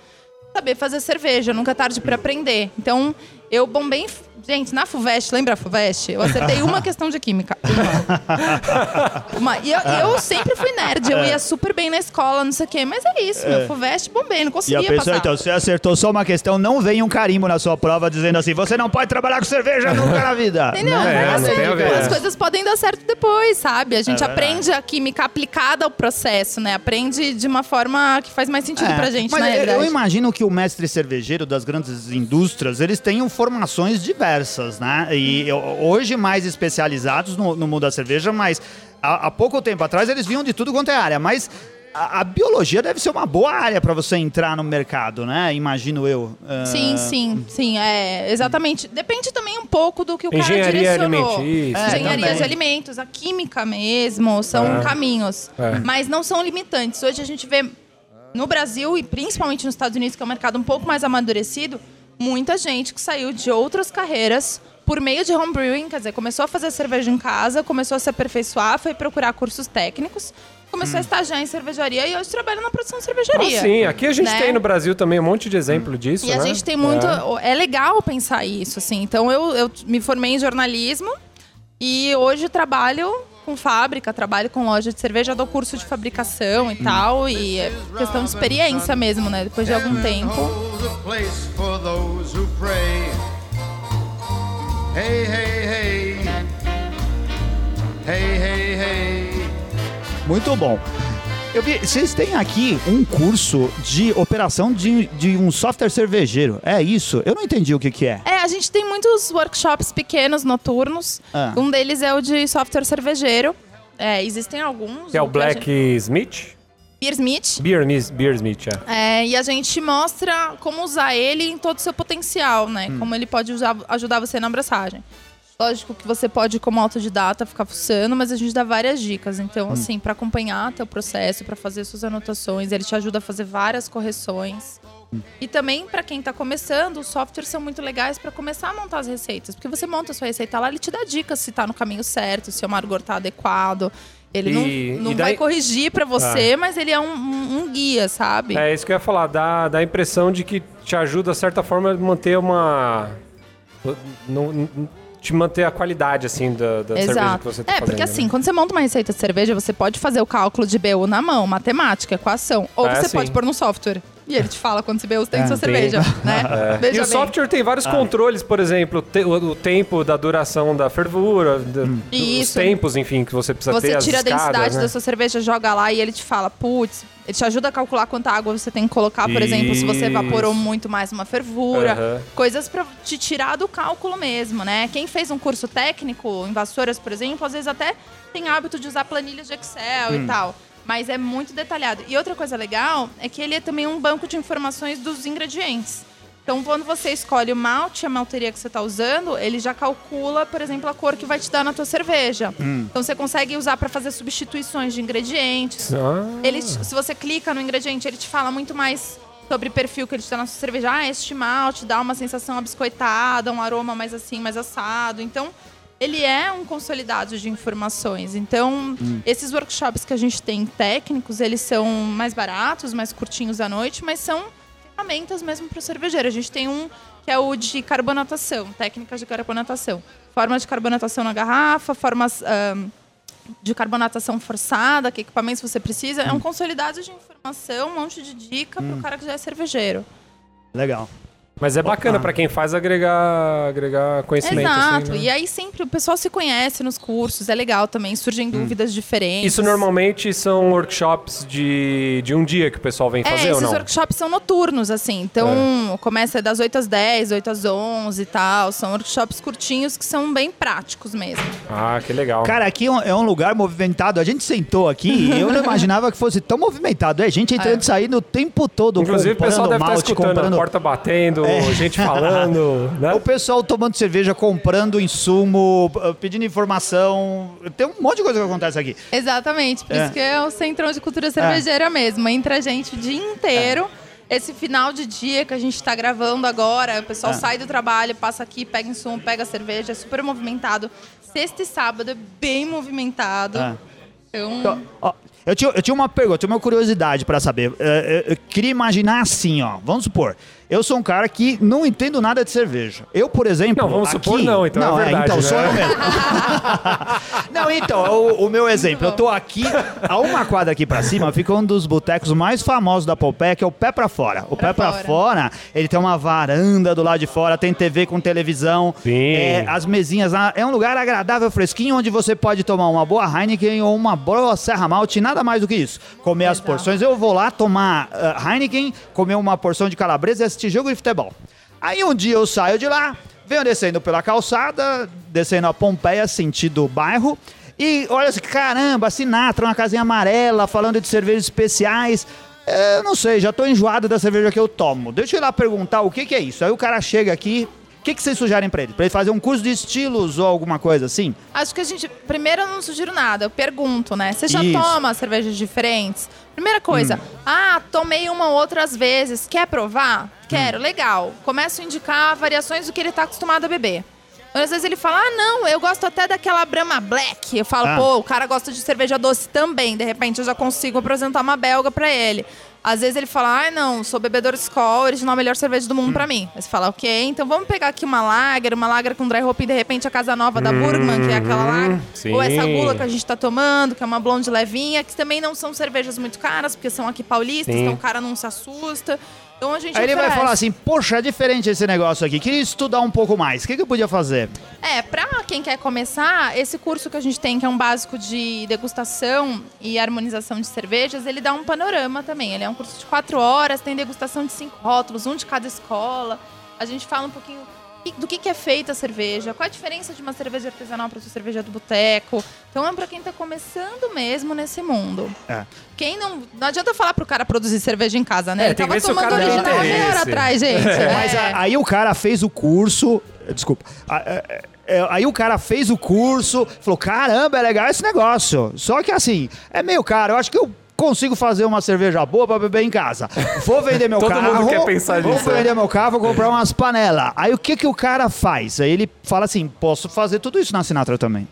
saber fazer cerveja, nunca é tarde para aprender. Então, eu bombei. Gente, na FUVEST, lembra a FUVEST? Eu acertei uma questão de química. Uma. Uma. E eu, e eu sempre fui nerd, eu ia super bem na escola, não sei o quê. Mas é isso, meu. FUVEST, bombei, não E conseguia a pessoa, passar. então, você acertou só uma questão, não vem um carimbo na sua prova dizendo assim, você não pode trabalhar com cerveja nunca na vida. Entendeu? Não, é, dar não tem a certo. ver, As é. coisas podem dar certo depois, sabe? A gente É aprende a química aplicada ao processo, né? Aprende de uma forma que faz mais sentido É, pra gente, mas na eu- realidade. eu imagino que o mestre cervejeiro das grandes indústrias, eles tenham formações diversas, né? E eu- hoje mais especializados no, no mundo da cerveja, mas há, há pouco tempo atrás eles vinham de tudo quanto é área. Mas a, a biologia deve ser uma boa área para você entrar no mercado, né? Imagino eu. Ah, Sim, sim, sim, é, exatamente. Depende também um pouco do que o cara Engenharia direcionou. alimentícia. É, Engenharia também. de alimentos, a química mesmo, são É. caminhos. É. Mas não são limitantes. Hoje a gente vê no Brasil e principalmente nos Estados Unidos, que é um mercado um pouco mais amadurecido, muita gente que saiu de outras carreiras por meio de homebrewing, quer dizer, começou a fazer cerveja em casa, começou a se aperfeiçoar, foi procurar cursos técnicos, começou a estagiar em cervejaria e hoje trabalha na produção de Ah, cervejaria. sim, aqui a gente né? tem no Brasil também um monte de exemplo disso, E a né? gente tem muito. É. É. legal pensar isso, assim. Então eu, eu me formei em jornalismo e hoje trabalho com fábrica, trabalho com loja de cerveja, dou curso de fabricação e tal. E é questão de experiência mesmo, né? Depois de algum tempo. Hey, hey, hey. Hey, hey, hey. Muito bom. Eu vi, vocês têm aqui um curso de operação de, de um software cervejeiro. É isso? Eu não entendi o que, que é. É, a gente tem muitos workshops pequenos, noturnos. Ah. Um deles é o de software cervejeiro. É, existem alguns. Que é o Black gente- Smith? Beersmith. Beer, Nis- Beer Smith, é. É, e a gente mostra como usar ele em todo o seu potencial, né? Hum. Como ele pode usar- ajudar você na abraçagem. Lógico que você pode, como autodidata, ficar fuçando, mas a gente dá várias dicas. Hum. Então, assim, para acompanhar teu processo, para fazer suas anotações, ele te ajuda a fazer várias correções. Hum. E também, para quem tá começando, os softwares são muito legais para começar a montar as receitas. Porque você monta a sua receita lá, ele te dá dicas se tá no caminho certo, se o amargor tá adequado. Ele E- não, não e daí- vai corrigir para você, mas ele é um, um- um guia, sabe? É isso que eu ia falar, dá, dá a impressão de que te ajuda, de certa forma, a manter uma. Te manter a qualidade, assim, da, da cerveja que você tá é, fazendo. porque assim, né? quando você monta uma receita de cerveja, você pode fazer o cálculo de BU na mão, matemática, equação. Ou É, você sim. pode pôr no software. E ele te fala quando você bebeu tem É, sua tem. cerveja, né? E Veja o bem. software tem vários controles, por exemplo, te- o, o tempo da duração da fervura, da- dos Isso. tempos, enfim, que você precisa ter. Você as tira a densidade né? da sua cerveja, joga lá e ele te fala, putz, ele te ajuda a calcular quanta água você tem que colocar, por exemplo, se você evaporou Isso. muito mais uma fervura. Aham. Coisas pra te tirar do cálculo mesmo, né? Quem fez um curso técnico em vassouras, por exemplo, às vezes até tem hábito de usar planilhas de Excel Hum. e tal. Mas é muito detalhado. E outra coisa legal é que ele é também um banco de informações dos ingredientes. Então, quando você escolhe o malte, a malteria que você está usando, ele já calcula, por exemplo, a cor que vai te dar na tua cerveja. Então, você consegue usar para fazer substituições de ingredientes. Ah, Ele, se você clica no ingrediente, ele te fala muito mais sobre o perfil que ele te dá na sua cerveja. Ah, este malte dá uma sensação abiscoitada, um aroma mais assim, mais assado. Então, ele é um consolidado de informações. Então, esses workshops que a gente tem técnicos, eles são mais baratos, mais curtinhos à noite, mas são ferramentas mesmo para o cervejeiro. A gente tem um que é o de carbonatação, técnicas de carbonatação. Forma de carbonatação na garrafa, formas de carbonatação forçada, que equipamentos você precisa. É um consolidado de informação, um monte de dica para o cara que já é cervejeiro. Legal. Mas é bacana Opa. pra quem faz agregar, agregar conhecimento. Exato. assim, né? E aí sempre o pessoal se conhece nos cursos, é legal também, surgem dúvidas diferentes. Isso normalmente são workshops de, de um dia que o pessoal vem É, fazer ou esses não? workshops são noturnos, assim. Então, começa das 8 às 10, 8 às 11 e tal. São workshops curtinhos que são bem práticos mesmo. Ah, que legal. Cara, aqui é um- é um lugar movimentado. A gente sentou aqui e eu não imaginava que fosse tão movimentado. É gente entrando É. e saindo o tempo todo. Inclusive o pessoal comprando deve estar escutando comprando... a porta batendo, gente falando, né? O pessoal tomando cerveja, comprando insumo, uh, pedindo informação. Tem um monte de coisa que acontece aqui. Exatamente. Por É. isso que é o Centrão de Cultura Cervejeira mesmo. Entra gente o dia inteiro. Esse final de dia que a gente tá gravando agora, o pessoal É. sai do trabalho, passa aqui, pega insumo, pega cerveja, é super movimentado. Sexta e sábado é bem movimentado. É. Então, Então, ó, eu, tinha, eu tinha uma pergunta, tinha uma curiosidade pra saber. É, é, eu queria imaginar assim, ó. Vamos supor, eu sou um cara que não entendo nada de cerveja. Eu, por exemplo. Não, vamos aqui- supor não, então é não, verdade, então, né? sou eu mesmo. não, então, o, o meu exemplo, eu tô aqui, a uma quadra aqui pra cima, fica um dos botecos mais famosos da Pompeia, que é o Pé Pra Fora. O Pé Pra Fora. Fora, ele tem uma varanda do lado de fora, tem TV com televisão. Sim. É, as mesinhas lá. É um lugar agradável, fresquinho, onde você pode tomar uma boa Heineken ou uma boa Serra Malte, nada mais do que isso. Comer as Exato. porções. Eu vou lá tomar ah, Heineken, comer uma porção de calabresa assistir jogo de futebol. Aí um dia eu saio de lá, venho descendo pela calçada, descendo a Pompeia, sentido bairro. E olha assim, caramba, Sinatra, uma casinha amarela, falando de cervejas especiais. Eu não sei, já tô enjoado da cerveja que eu tomo. Deixa eu ir lá perguntar o que, que é isso. Aí o cara chega aqui, que, que vocês sugerem pra ele? Pra ele fazer um curso de estilos ou alguma coisa assim? acho que a gente. Primeiro, eu não sugiro nada, eu pergunto, né? Você já Isso. toma cervejas diferentes? Primeira coisa, ah, tomei uma ou outras vezes. Quer provar? Quero, legal. Começo a indicar variações do que ele tá acostumado a beber. Às vezes ele fala, ah, não, eu gosto até daquela Brahma Black. Eu falo, Ah. pô, o cara gosta de cerveja doce também. De repente eu já consigo apresentar uma belga pra ele. Às vezes ele fala, ah, não, sou bebedor Skol, original a melhor cerveja do mundo pra mim. Aí você fala, ok, então vamos pegar aqui uma lager, uma lager com dry hop e de repente a Casa Nova da Burgman, que é aquela lager. sim. Ou essa gula que a gente tá tomando, que é uma blonde levinha, que também não são cervejas muito caras, porque são aqui paulistas, Sim. então o cara não se assusta. Então a gente Aí ele vai falar assim, poxa, é diferente esse negócio aqui, queria estudar um pouco mais. O que, que eu podia fazer? É, pra quem quer começar, esse curso que a gente tem, que é um básico de degustação e harmonização de cervejas, ele dá um panorama também. Ele é um curso de quatro horas, tem degustação de cinco rótulos, um de cada escola. A gente fala um pouquinho do que que é feita a cerveja, qual a diferença de uma cerveja artesanal para sua cerveja do boteco. Então é pra quem tá começando mesmo nesse mundo. É. Quem não. Não adianta falar pro cara produzir cerveja em casa, né? É, Ele tem tava tomando original há meia hora atrás, gente. Mas É. a- aí o cara fez o curso. Desculpa. A- é- é- Aí o cara fez o curso, falou: caramba, é legal esse negócio. Só que assim, é meio caro. Eu acho que eu consigo fazer uma cerveja boa pra beber em casa. Vou vender meu Todo carro. mundo quer pensar vou nisso, é. vender meu carro, vou comprar umas panelas. Aí o que, que o cara faz? Aí ele fala assim: posso fazer tudo isso na Sinatra também.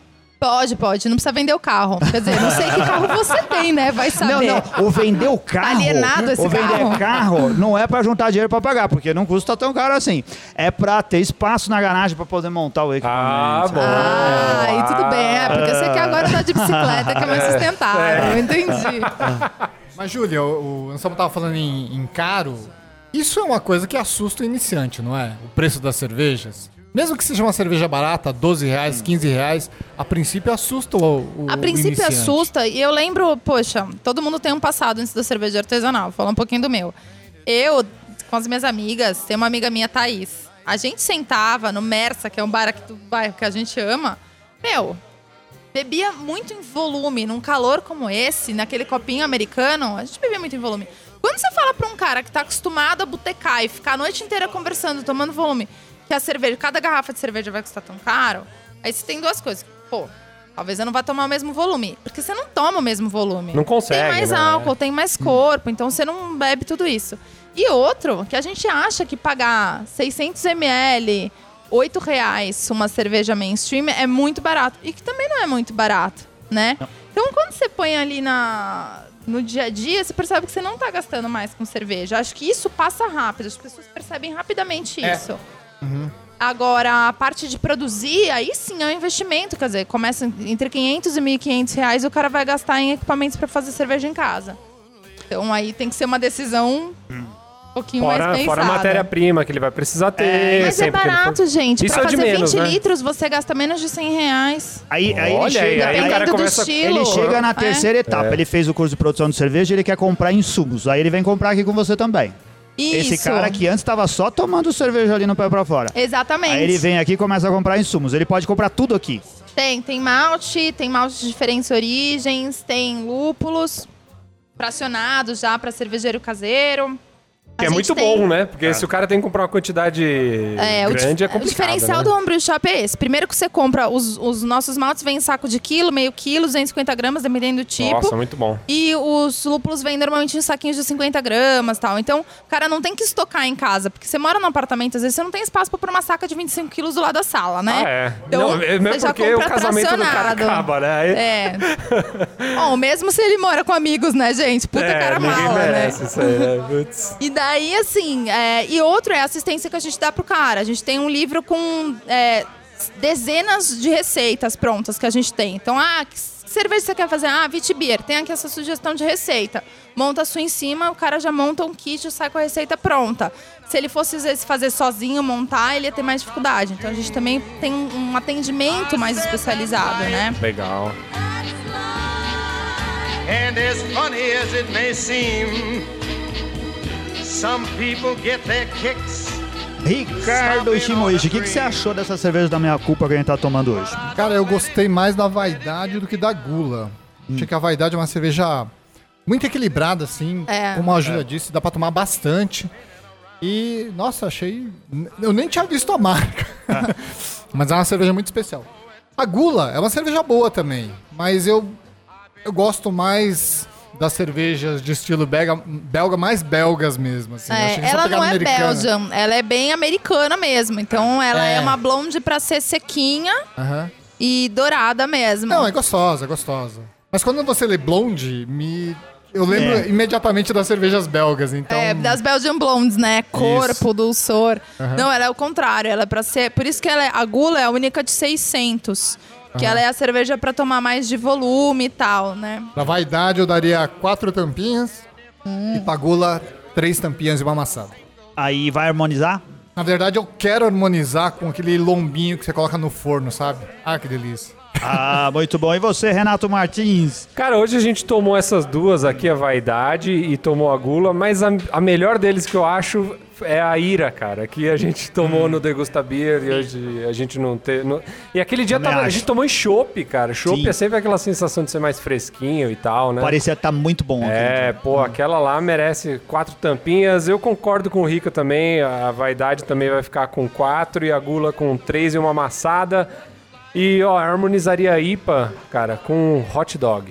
Pode, pode. Não precisa vender o carro. Quer dizer, não sei que carro você tem, né? Vai saber. Não, não. O vender o carro. alienado esse o vender carro. carro não é pra juntar dinheiro pra pagar, porque não custa tão caro assim. É pra ter espaço na garagem pra poder montar o equipamento. Ah, bom. Ah, e tudo bem. É, porque você quer agora andar de bicicleta, que é mais sustentável. Entendi. Mas, Júlia, o, o Anselmo tava falando em, em caro. Isso é uma coisa que assusta o iniciante, não é? O preço das cervejas. Mesmo que seja uma cerveja barata, 12 reais, 15 reais, a princípio assusta o, o A princípio iniciante. assusta, e eu lembro, poxa, todo mundo tem um passado antes da cerveja artesanal. Vou falar um pouquinho do meu. Eu, com as minhas amigas, tem uma amiga minha, Thaís. A gente sentava no Mersa, que é um bar aqui do bairro que a gente ama. Meu, bebia muito em volume, num calor como esse, naquele copinho americano, a gente bebia muito em volume. Quando você fala pra um cara que tá acostumado a botecar e ficar a noite inteira conversando, tomando volume, que a cerveja, cada garrafa de cerveja vai custar tão caro, aí você tem duas coisas. Pô, talvez eu não vá tomar o mesmo volume. Porque você não toma o mesmo volume. Não consegue, Tem mais né? álcool, tem mais corpo, então você não bebe tudo isso. E outro, que a gente acha que pagar 600 ml, 8 reais uma cerveja mainstream é muito barato. E que também não é muito barato, né? Então quando você põe ali na, no dia a dia, você percebe que você não tá gastando mais com cerveja. Acho que isso passa rápido, as pessoas percebem rapidamente É. isso. Agora, a parte de produzir, aí sim é um investimento. Quer dizer, começa entre 500 e 1.500 reais, o cara vai gastar em equipamentos para fazer cerveja em casa. Então aí tem que ser uma decisão um pouquinho mais Fora, pensada. fora a matéria-prima que ele vai precisar ter. Mas é sempre que ele for- barato, gente. Isso pra é de fazer menos, 20 né? litros, você gasta menos de 100 reais. Aí, aí ele Olha aí, chega, aí o cara Dependendo do começa- estilo. ele chega na É. terceira etapa. Ele fez o curso de produção de cerveja ele quer comprar insumos. Aí ele vem comprar aqui com você também. Isso. Esse cara que antes estava só tomando cerveja ali no pé pra fora. Exatamente. Aí ele vem aqui e começa a comprar insumos. Ele pode comprar tudo aqui. Tem, tem malte, tem malte de diferentes origens, tem lúpulos fracionados já para cervejeiro caseiro. Que é muito tem- bom, né? Porque se o cara tem que comprar uma quantidade É, o, grande, dif- é complicado. o diferencial né? do homebrew shop é esse. Primeiro que você compra, os, os nossos maltes vêm em saco de quilo, meio quilo, 250 gramas, dependendo do tipo. Nossa, muito bom. E os lúpulos vêm normalmente em saquinhos de 50 gramas tal. Então, o cara não tem que estocar em casa. Porque você mora num apartamento, às vezes você não tem espaço pra pôr uma saca de 25 quilos do lado da sala, né? Ah, é. Então, não, é mesmo você já porque o compra casamento do cara acaba, né? Aí- É. Bom, mesmo se ele mora com amigos, né, gente? Puta é, cara mala, né? merece isso aí, né? Putz. E daí, assim, é, e outro é a assistência que a gente dá pro cara. A gente tem um livro com é, dezenas de receitas prontas que a gente tem. Então, ah, que cerveja você quer fazer? Ah, Vitibir, tem aqui essa sugestão de receita. Monta a sua em cima, o cara já monta um kit e sai com a receita pronta. Se ele fosse às vezes, fazer sozinho, montar, ele ia ter mais dificuldade. Então, a gente também tem um um atendimento mais especializado, né? Legal. And as funny as it may seem, some people get their kicks. Ricardo Shimoishi, o que, que você achou dessa cerveja da minha culpa que a gente tá tomando hoje? Cara, eu gostei mais da vaidade do que da gula. Achei que a vaidade é uma cerveja muito equilibrada, assim. É. Como a Júlia disse, dá pra tomar bastante. E, nossa, achei. Eu nem tinha visto a marca. mas é uma cerveja muito especial. A gula é uma cerveja boa também. Mas eu, eu gosto mais das cervejas de estilo belga, belga mais belgas mesmo. Assim. É, ela não é americana. Belgian, ela é bem americana mesmo. Então ela é, É. uma blonde pra ser sequinha Aham. e dourada mesmo. Não, é gostosa, é gostosa. Mas quando você lê blonde, me. Eu lembro É. imediatamente das cervejas belgas, então. É, das Belgian Blondes, né? Corpo, dulçor. Não, ela é o contrário. Ela é pra ser. Por isso que ela é, a gula é a única de 600. Que ela é a cerveja pra tomar mais de volume e tal, né? Pra vaidade eu daria quatro tampinhas e pra gula, três tampinhas e uma amassada. Aí vai harmonizar? Na verdade, eu quero harmonizar com aquele lombinho que você coloca no forno, sabe? Ah, que delícia. Ah, muito bom. E você, Renato Martins? Cara, hoje a gente tomou essas duas aqui, a Vaidade e tomou a Gula, mas a, a melhor deles que eu acho é a Ira, cara, que a gente tomou no Degusta Beer e hoje a gente não teve... E aquele dia tava- a gente tomou em chopp, cara. Chopp Sim. é sempre aquela sensação de ser mais fresquinho e tal, né? Parecia estar muito bom aqui. É, pô, aquela lá merece quatro tampinhas. Eu concordo com o Rica também. A vaidade também vai ficar com quatro e a gula com três e uma amassada. E, ó, harmonizaria a IPA, cara, com hot dog.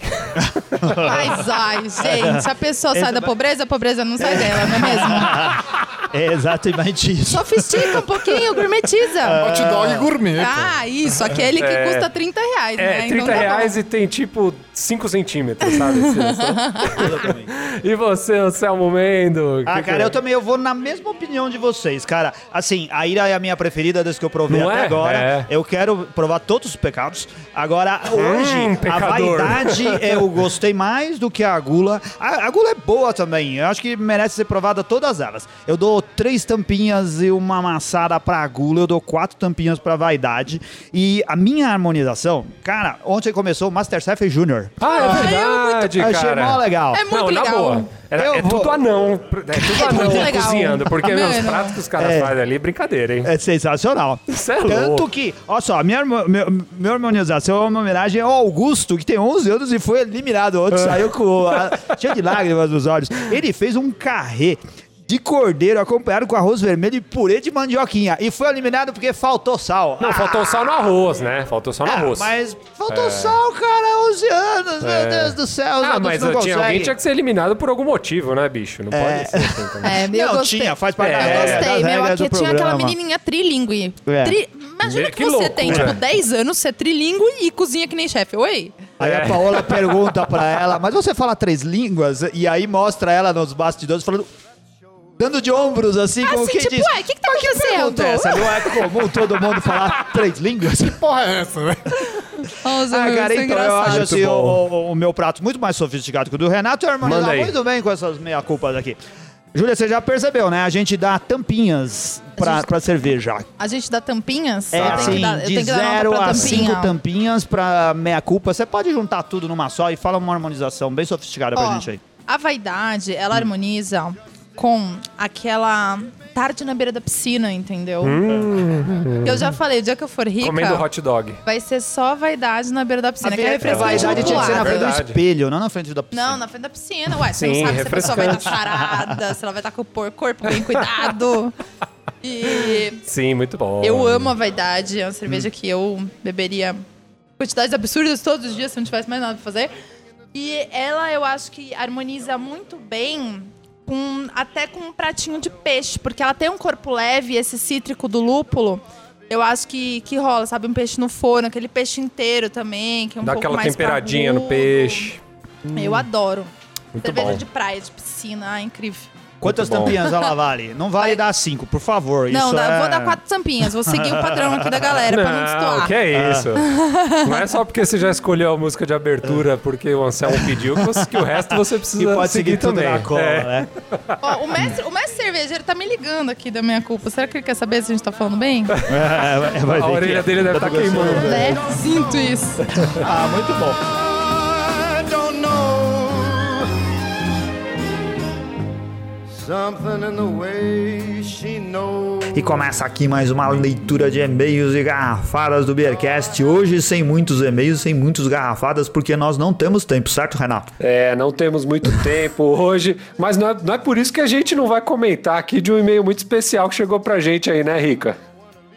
Mas, ai, gente, a pessoa sai da vai- pobreza, a pobreza não sai dela, não é mesmo? É exatamente isso. Sofistica um pouquinho, gourmetiza. Hot dog gourmet. Ah, isso. Aquele que É. custa 30 reais, É, né? 30 Então tá bom. reais e tem tipo 5 centímetros, sabe? e você, Anselmo Mendo? Ah, Que que cara, é? eu também eu vou na mesma opinião de vocês, cara. Assim, a ira é a minha preferida desde que eu provei Não até é? agora. É. Eu quero provar todos os pecados. Agora, hoje, a pecador. vaidade eu gostei mais do que a gula. A, a gula é boa também. Eu acho que merece ser provada todas elas. Eu dou três tampinhas e uma amassada pra gula. Eu dou quatro tampinhas pra vaidade. E a minha harmonização, cara, ontem começou o Masterchef Júnior. Ah, é verdade, Achei mó cara. legal. É muito não, legal. na boa. É, Eu é vou- tudo anão. É tudo anão muito legal. cozinhando. Porque Mano. os pratos que os caras É. fazem ali, brincadeira, hein? É sensacional. Isso é Tanto louco. que, olha só, minha, harmo- meu, minha harmonização é uma homenagem ao Augusto, que tem 11 anos e foi eliminado. Ontem saiu com a, cheio de lágrimas nos olhos. Ele fez um carré de cordeiro acompanhado com arroz vermelho e purê de mandioquinha. E foi eliminado porque faltou sal. Não, faltou sal no arroz, né? Faltou sal no Ah, arroz. mas faltou sal, cara, 11 anos, meu Deus do céu. os Ah, mas não tinha alguém tinha que ser eliminado por algum motivo, né, bicho? Não pode ser assim também. É, eu Não, gostei. tinha, faz parte É, da Eu gostei, meu. Aqui tinha aquela programa. menininha trilingue. É. Tri- Imagina Que que, você tem, loucura. tipo, 10 anos, você é trilingue e cozinha que nem chefe. Oi? Aí É. a Paola pergunta pra ela, mas você fala três línguas? E aí mostra ela nos bastidores falando. Dando de ombros, assim, como Assim, quem tipo, diz. ué, o que que tá "Mas acontecendo?" pergunta é essa? Não é comum todo mundo falar três línguas? Porra, é essa, né? Nossa, Ah, meu, cara, é então eu acho Muito assim, o, o- o meu prato muito mais sofisticado que o do Renato e harmoniza Manda aí. muito bem com essas meia-culpas aqui. Júlia, você já percebeu, né? A gente dá tampinhas pra, gente- pra cerveja. A gente dá tampinhas? É Eu tenho que assim, dar- eu de tenho que dar nota 0 pra a tampinha. 5 tampinhas pra meia-culpa. Você pode juntar tudo numa só e fala uma harmonização bem sofisticada pra Ó, gente aí. A vaidade, ela harmoniza com aquela tarde na beira da piscina, entendeu? Eu já falei, o dia que eu for rica, Comendo hot dog. vai ser só vaidade na beira da piscina, que é a refrescante vaidade do tinha que ser na frente do espelho, não na frente da piscina. Não, na frente da piscina. Ué, você Sim, não sabe se a pessoa vai estar refrescante. sarada, se ela vai estar com o corpo bem cuidado. E Sim, muito bom. eu amo a vaidade. É uma cerveja que eu beberia quantidades absurdas todos os dias se não tivesse mais nada pra fazer. E ela, eu acho que harmoniza muito bem com até com um pratinho de peixe, porque ela tem um corpo leve, esse cítrico do lúpulo. Eu acho que, que rola, sabe? Um peixe no forno, aquele peixe inteiro também, que é um Dá pouco aquela mais temperadinha no parrudo. peixe. Eu adoro. Muito Cerveja bom. de praia, de piscina, ah, incrível. Quantas Muito bom. tampinhas ela vale? Não vale dar cinco, por favor. não, Isso dá- é... vou dar quatro tampinhas, vou seguir o padrão aqui da galera pra não Não, destoar. que é isso. Não é só porque você já escolheu a música de abertura porque o Anselmo pediu que, você- que o resto você precisa pode seguir tudo também. na cola, É. né? Ó, o, mestre, o mestre cervejeiro tá me ligando aqui da minha culpa. Será que ele quer saber se a gente tá falando bem? É, vai A ver orelha que- dele deve estar Tá gostando. queimando. né? Sinto isso. Ah, muito bom. E começa aqui mais uma leitura de e-mails e garrafadas do Beercast. Hoje sem muitos e-mails, sem muitos garrafadas, porque nós não temos tempo, certo, Renato? É, não temos muito tempo hoje, mas não é, não é por isso que a gente não vai comentar aqui de um e-mail muito especial que chegou pra gente aí, né, Rica?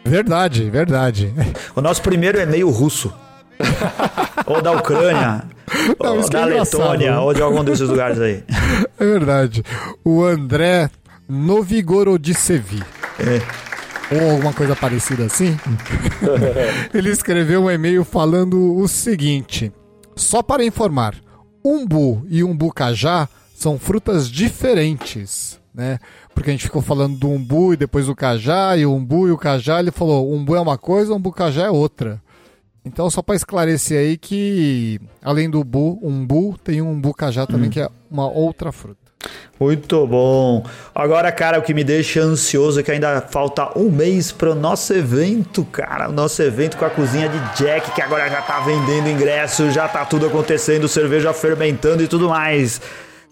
Verdade, verdade. O nosso primeiro e-mail russo. ou da Ucrânia, Não, ou da é Letônia, né? ou de algum desses lugares aí. É verdade. O André Novigorodsevi. Ou alguma coisa parecida assim. Ele escreveu um e-mail falando o seguinte: Só para informar, umbu e umbu-cajá são frutas diferentes, né? Porque a gente ficou falando do umbu e depois do cajá, e o umbu e o cajá, ele falou: umbu é uma coisa, umbu-cajá é outra. Então, só para esclarecer aí que, além do umbu, umbu tem um umbu-cajá também, que é uma outra fruta. Muito bom. Agora, cara, o que me deixa ansioso é que ainda falta um mês para o nosso evento, cara. O nosso evento com a cozinha de Jack, que agora já tá vendendo ingresso, já tá tudo acontecendo, cerveja fermentando e tudo mais.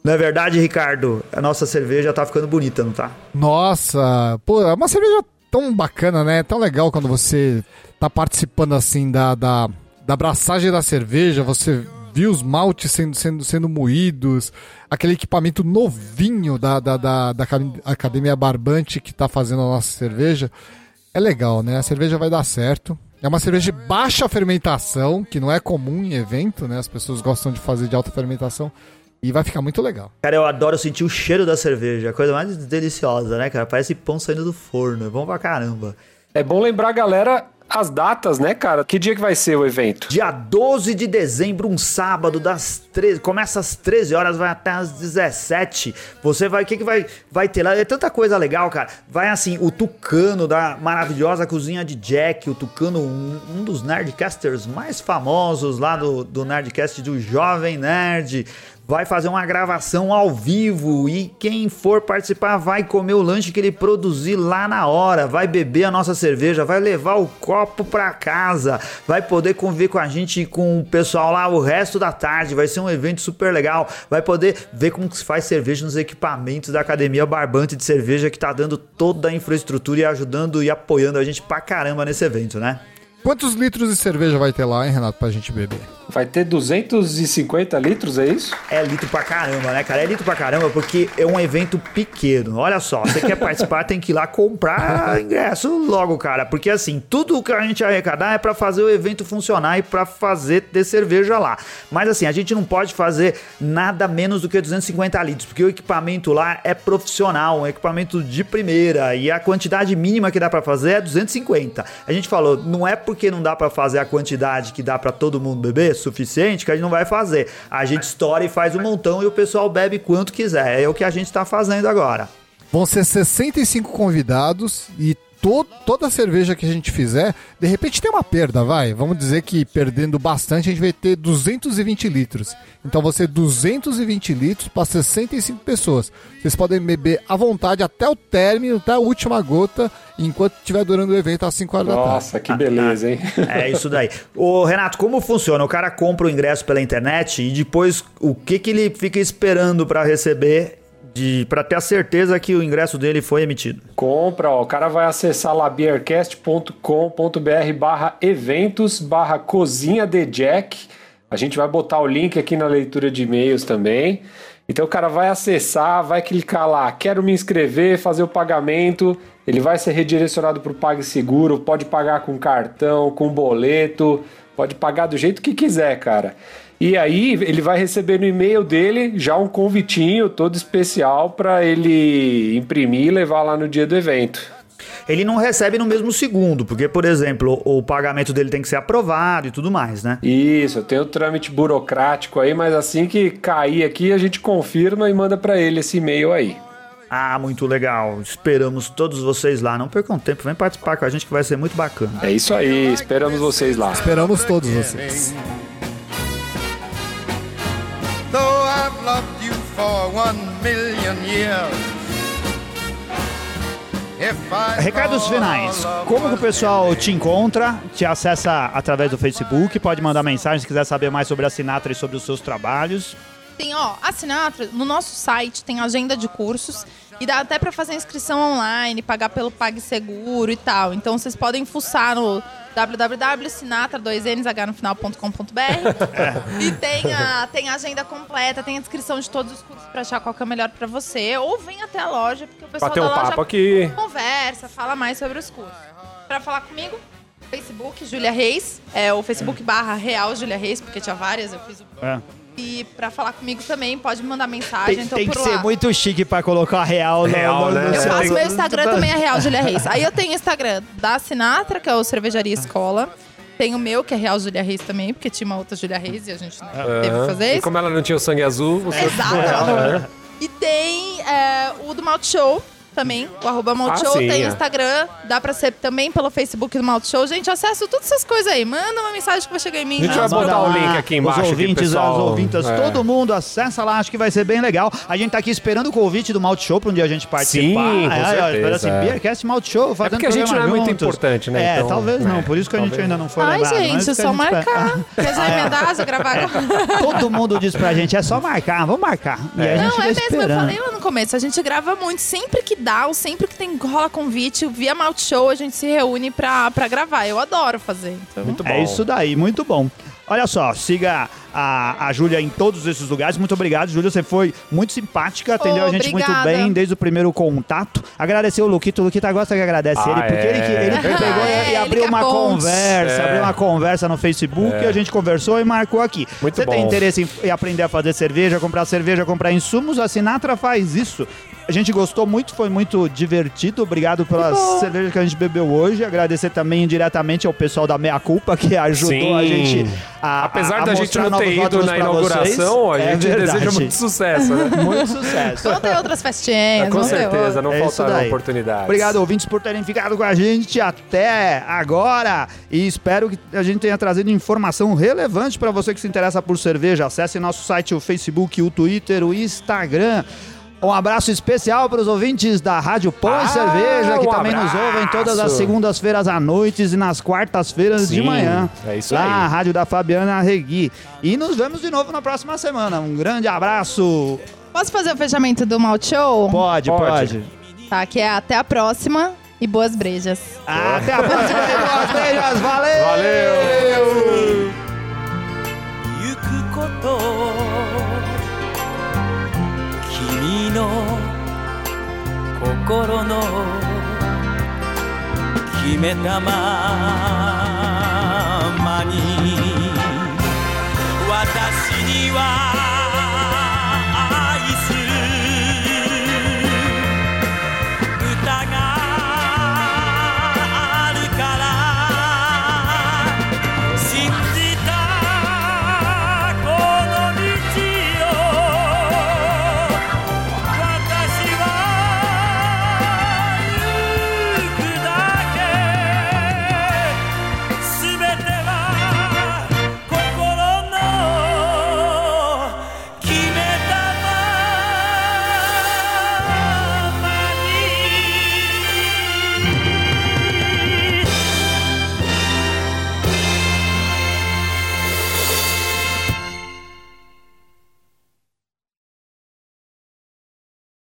Não é verdade, Ricardo? A nossa cerveja tá ficando bonita, não tá? Nossa, pô, é uma cerveja tão bacana, né? Tão legal quando você tá participando assim da, da, da abraçagem da cerveja, você viu os maltes sendo, sendo, sendo moídos, aquele equipamento novinho da, da, da, da Acad- Academia Barbante que tá fazendo a nossa cerveja. É legal, né? A cerveja vai dar certo. É uma cerveja de baixa fermentação, que não é comum em evento, né? As pessoas gostam de fazer de alta fermentação. E vai ficar muito legal. Cara, eu adoro sentir o cheiro da cerveja. A coisa mais deliciosa, né, cara? Parece pão saindo do forno. É bom pra caramba. É bom lembrar, galera, as datas, né, cara? Que dia que vai ser o evento? Dia 12 de dezembro, um sábado, das 13. Começa às 13 horas, vai até às 17. Você vai. O que, que vai, vai ter lá? É tanta coisa legal, cara. Vai assim, o Tucano da maravilhosa cozinha de Jack. O Tucano, um, um dos Nerdcasters mais famosos lá do, do Nerdcast do Jovem Nerd vai fazer uma gravação ao vivo e quem for participar vai comer o lanche que ele produzir lá na hora, vai beber a nossa cerveja, vai levar o copo para casa, vai poder conviver com a gente e com o pessoal lá o resto da tarde, vai ser um evento super legal, vai poder ver como se faz cerveja nos equipamentos da Academia Barbante de Cerveja que tá dando toda a infraestrutura e ajudando e apoiando a gente pra caramba nesse evento, né? Quantos litros de cerveja vai ter lá, hein, Renato, pra gente beber? Vai ter 250 litros, é isso? É litro pra caramba, né, cara? É litro pra caramba porque é um evento pequeno. Olha só, você quer participar, tem que ir lá comprar ingresso logo, cara. Porque assim, tudo que a gente arrecadar é para fazer o evento funcionar e para fazer ter cerveja lá. Mas assim, a gente não pode fazer nada menos do que 250 litros, porque o equipamento lá é profissional, um equipamento de primeira e a quantidade mínima que dá para fazer é 250. A gente falou, não é porque não dá para fazer a quantidade que dá para todo mundo beber suficiente que a gente não vai fazer. A gente estoura e faz um montão e o pessoal bebe quanto quiser. É o que a gente está fazendo agora. Vão ser 65 convidados e to toda cerveja que a gente fizer, de repente tem uma perda, vai. Vamos dizer que perdendo bastante a gente vai ter 220 litros. Então ser 220 litros para 65 pessoas. Vocês podem beber à vontade até o término, até a última gota, enquanto estiver durando o evento às 5 horas Nossa, da tarde. Nossa, que beleza, hein? É isso daí. Ô, Renato, como funciona? O cara compra o ingresso pela internet e depois o que, que ele fica esperando para receber de para ter a certeza que o ingresso dele foi emitido. Compra, ó, o cara vai acessar lá beercast.com.br barra eventos barra cozinha de Jack. A gente vai botar o link aqui na leitura de e-mails também. Então o cara vai acessar, vai clicar lá, quero me inscrever, fazer o pagamento. Ele vai ser redirecionado para o PagSeguro, pode pagar com cartão, com boleto, pode pagar do jeito que quiser, cara. E aí ele vai receber no e-mail dele já um convitinho todo especial para ele imprimir e levar lá no dia do evento. Ele não recebe no mesmo segundo, porque, por exemplo, o pagamento dele tem que ser aprovado e tudo mais, né? Isso, tem o trâmite burocrático aí, mas assim que cair aqui, a gente confirma e manda para ele esse e-mail aí. Ah, muito legal. Esperamos todos vocês lá. Não percam tempo, vem participar com a gente que vai ser muito bacana. É isso aí, esperamos vocês lá. Esperamos todos vocês. Loved you for one million years. If I Recados finais. Como que o pessoal te encontra? Te acessa através do Facebook, pode mandar mensagem se quiser saber mais sobre a Sinatra e sobre os seus trabalhos. Tem, ó, a Sinatra, no nosso site tem agenda de cursos e dá até pra fazer inscrição online, pagar pelo PagSeguro e tal. Então vocês podem fuçar no www.sinatra2nsh no final.com.br e tem a, tem a agenda completa, tem a descrição de todos os cursos pra achar qual que é o melhor pra você. Ou vem até a loja, porque o pessoal Bater da um loja aqui. conversa, fala mais sobre os cursos. Pra falar comigo, Facebook, Júlia Reis. É o Facebook barra Real Júlia Reis, porque tinha várias, eu fiz o É. e pra falar comigo também, pode me mandar mensagem. Tem, então tem que por ser lá. muito chique pra colocar real, no- Real, no, né? no Eu seu- faço meu Instagram também é Real Julia Reis. Aí eu tenho o Instagram da Sinatra, que é o Cervejaria Escola. Tem o meu, que é Real Julia Reis também, porque tinha uma outra Julia Reis e a gente né, teve que fazer E isso. como ela não tinha o sangue azul, você Exato. E tem é, o do Multishow também, o arroba Multishow. Ah, sim, tem é. Instagram, dá pra ser também pelo Facebook do Multishow. Gente, acesso todas essas coisas aí. Manda uma mensagem que vai chegar em mim. A gente né? vai botar o link aqui embaixo Os aqui, ouvintes, pessoal. as ouvintas, É. todo mundo acessa lá, acho que vai ser bem legal. A gente tá aqui esperando o convite do Multishow pra um dia a gente participar. Sim, com é, certeza, Espera assim, é. Beercast Multishow, fazendo porque a gente não é muito juntos. importante, né? É, Então, talvez não, é, por isso que a gente ainda não foi Ai, lembrado. mas gente, é só marcar. Quer já emendar, já gravar agora? Todo mundo diz pra gente, é só marcar, vamos marcar. E gente Não, é mesmo, eu falei lá no começo, a gente grava muito, sempre que sempre que tem rola convite, via Multishow, a gente se reúne pra, pra gravar. Eu adoro fazer. Então. Muito bom. É isso daí, muito bom. Olha só, siga a, a Júlia em todos esses lugares. Muito obrigado, Júlia. Você foi muito simpática, atendeu a gente muito Obrigada. bem desde o primeiro contato. Agradecer o Luquito. O Luquita gosta que agradece Ah, ele, porque é. ele, que- ele pegou É, e abriu é uma conversa, É. abriu uma conversa no Facebook, a gente conversou e marcou aqui. Muito Você tem bom. interesse em, em aprender a fazer cerveja, comprar cerveja, comprar insumos? A Sinatra faz isso. A gente gostou muito, foi muito divertido. Obrigado pela cerveja que a gente bebeu hoje. Agradecer também diretamente ao pessoal da Meia Culpa que ajudou Sim. a gente a Apesar a- a da gente não ter ido na inauguração, vocês. a É gente verdade. deseja muito sucesso, né? Muito sucesso. Vão ter outras festinhas. Com vão ter certeza, não É faltaram oportunidades. Obrigado, ouvintes, por terem ficado com a gente até agora. E espero que a gente tenha trazido informação relevante para você que se interessa por cerveja. Acesse nosso site, o Facebook, o Twitter, o Instagram. Um abraço especial para os ouvintes da Rádio Pão e Ah, Cerveja, que um também nos abraço. ouvem todas as segundas-feiras à noite e nas quartas-feiras de manhã. é isso lá aí. na Rádio da Fabiana Regui. E nos vemos de novo na próxima semana. Um grande abraço. Posso fazer o fechamento do Malt Show? Pode, Pode. pode. Tá, que é até a próxima e boas brejas. Até a próxima. Boas beijas. Valeu! Valeu! の心の決めたま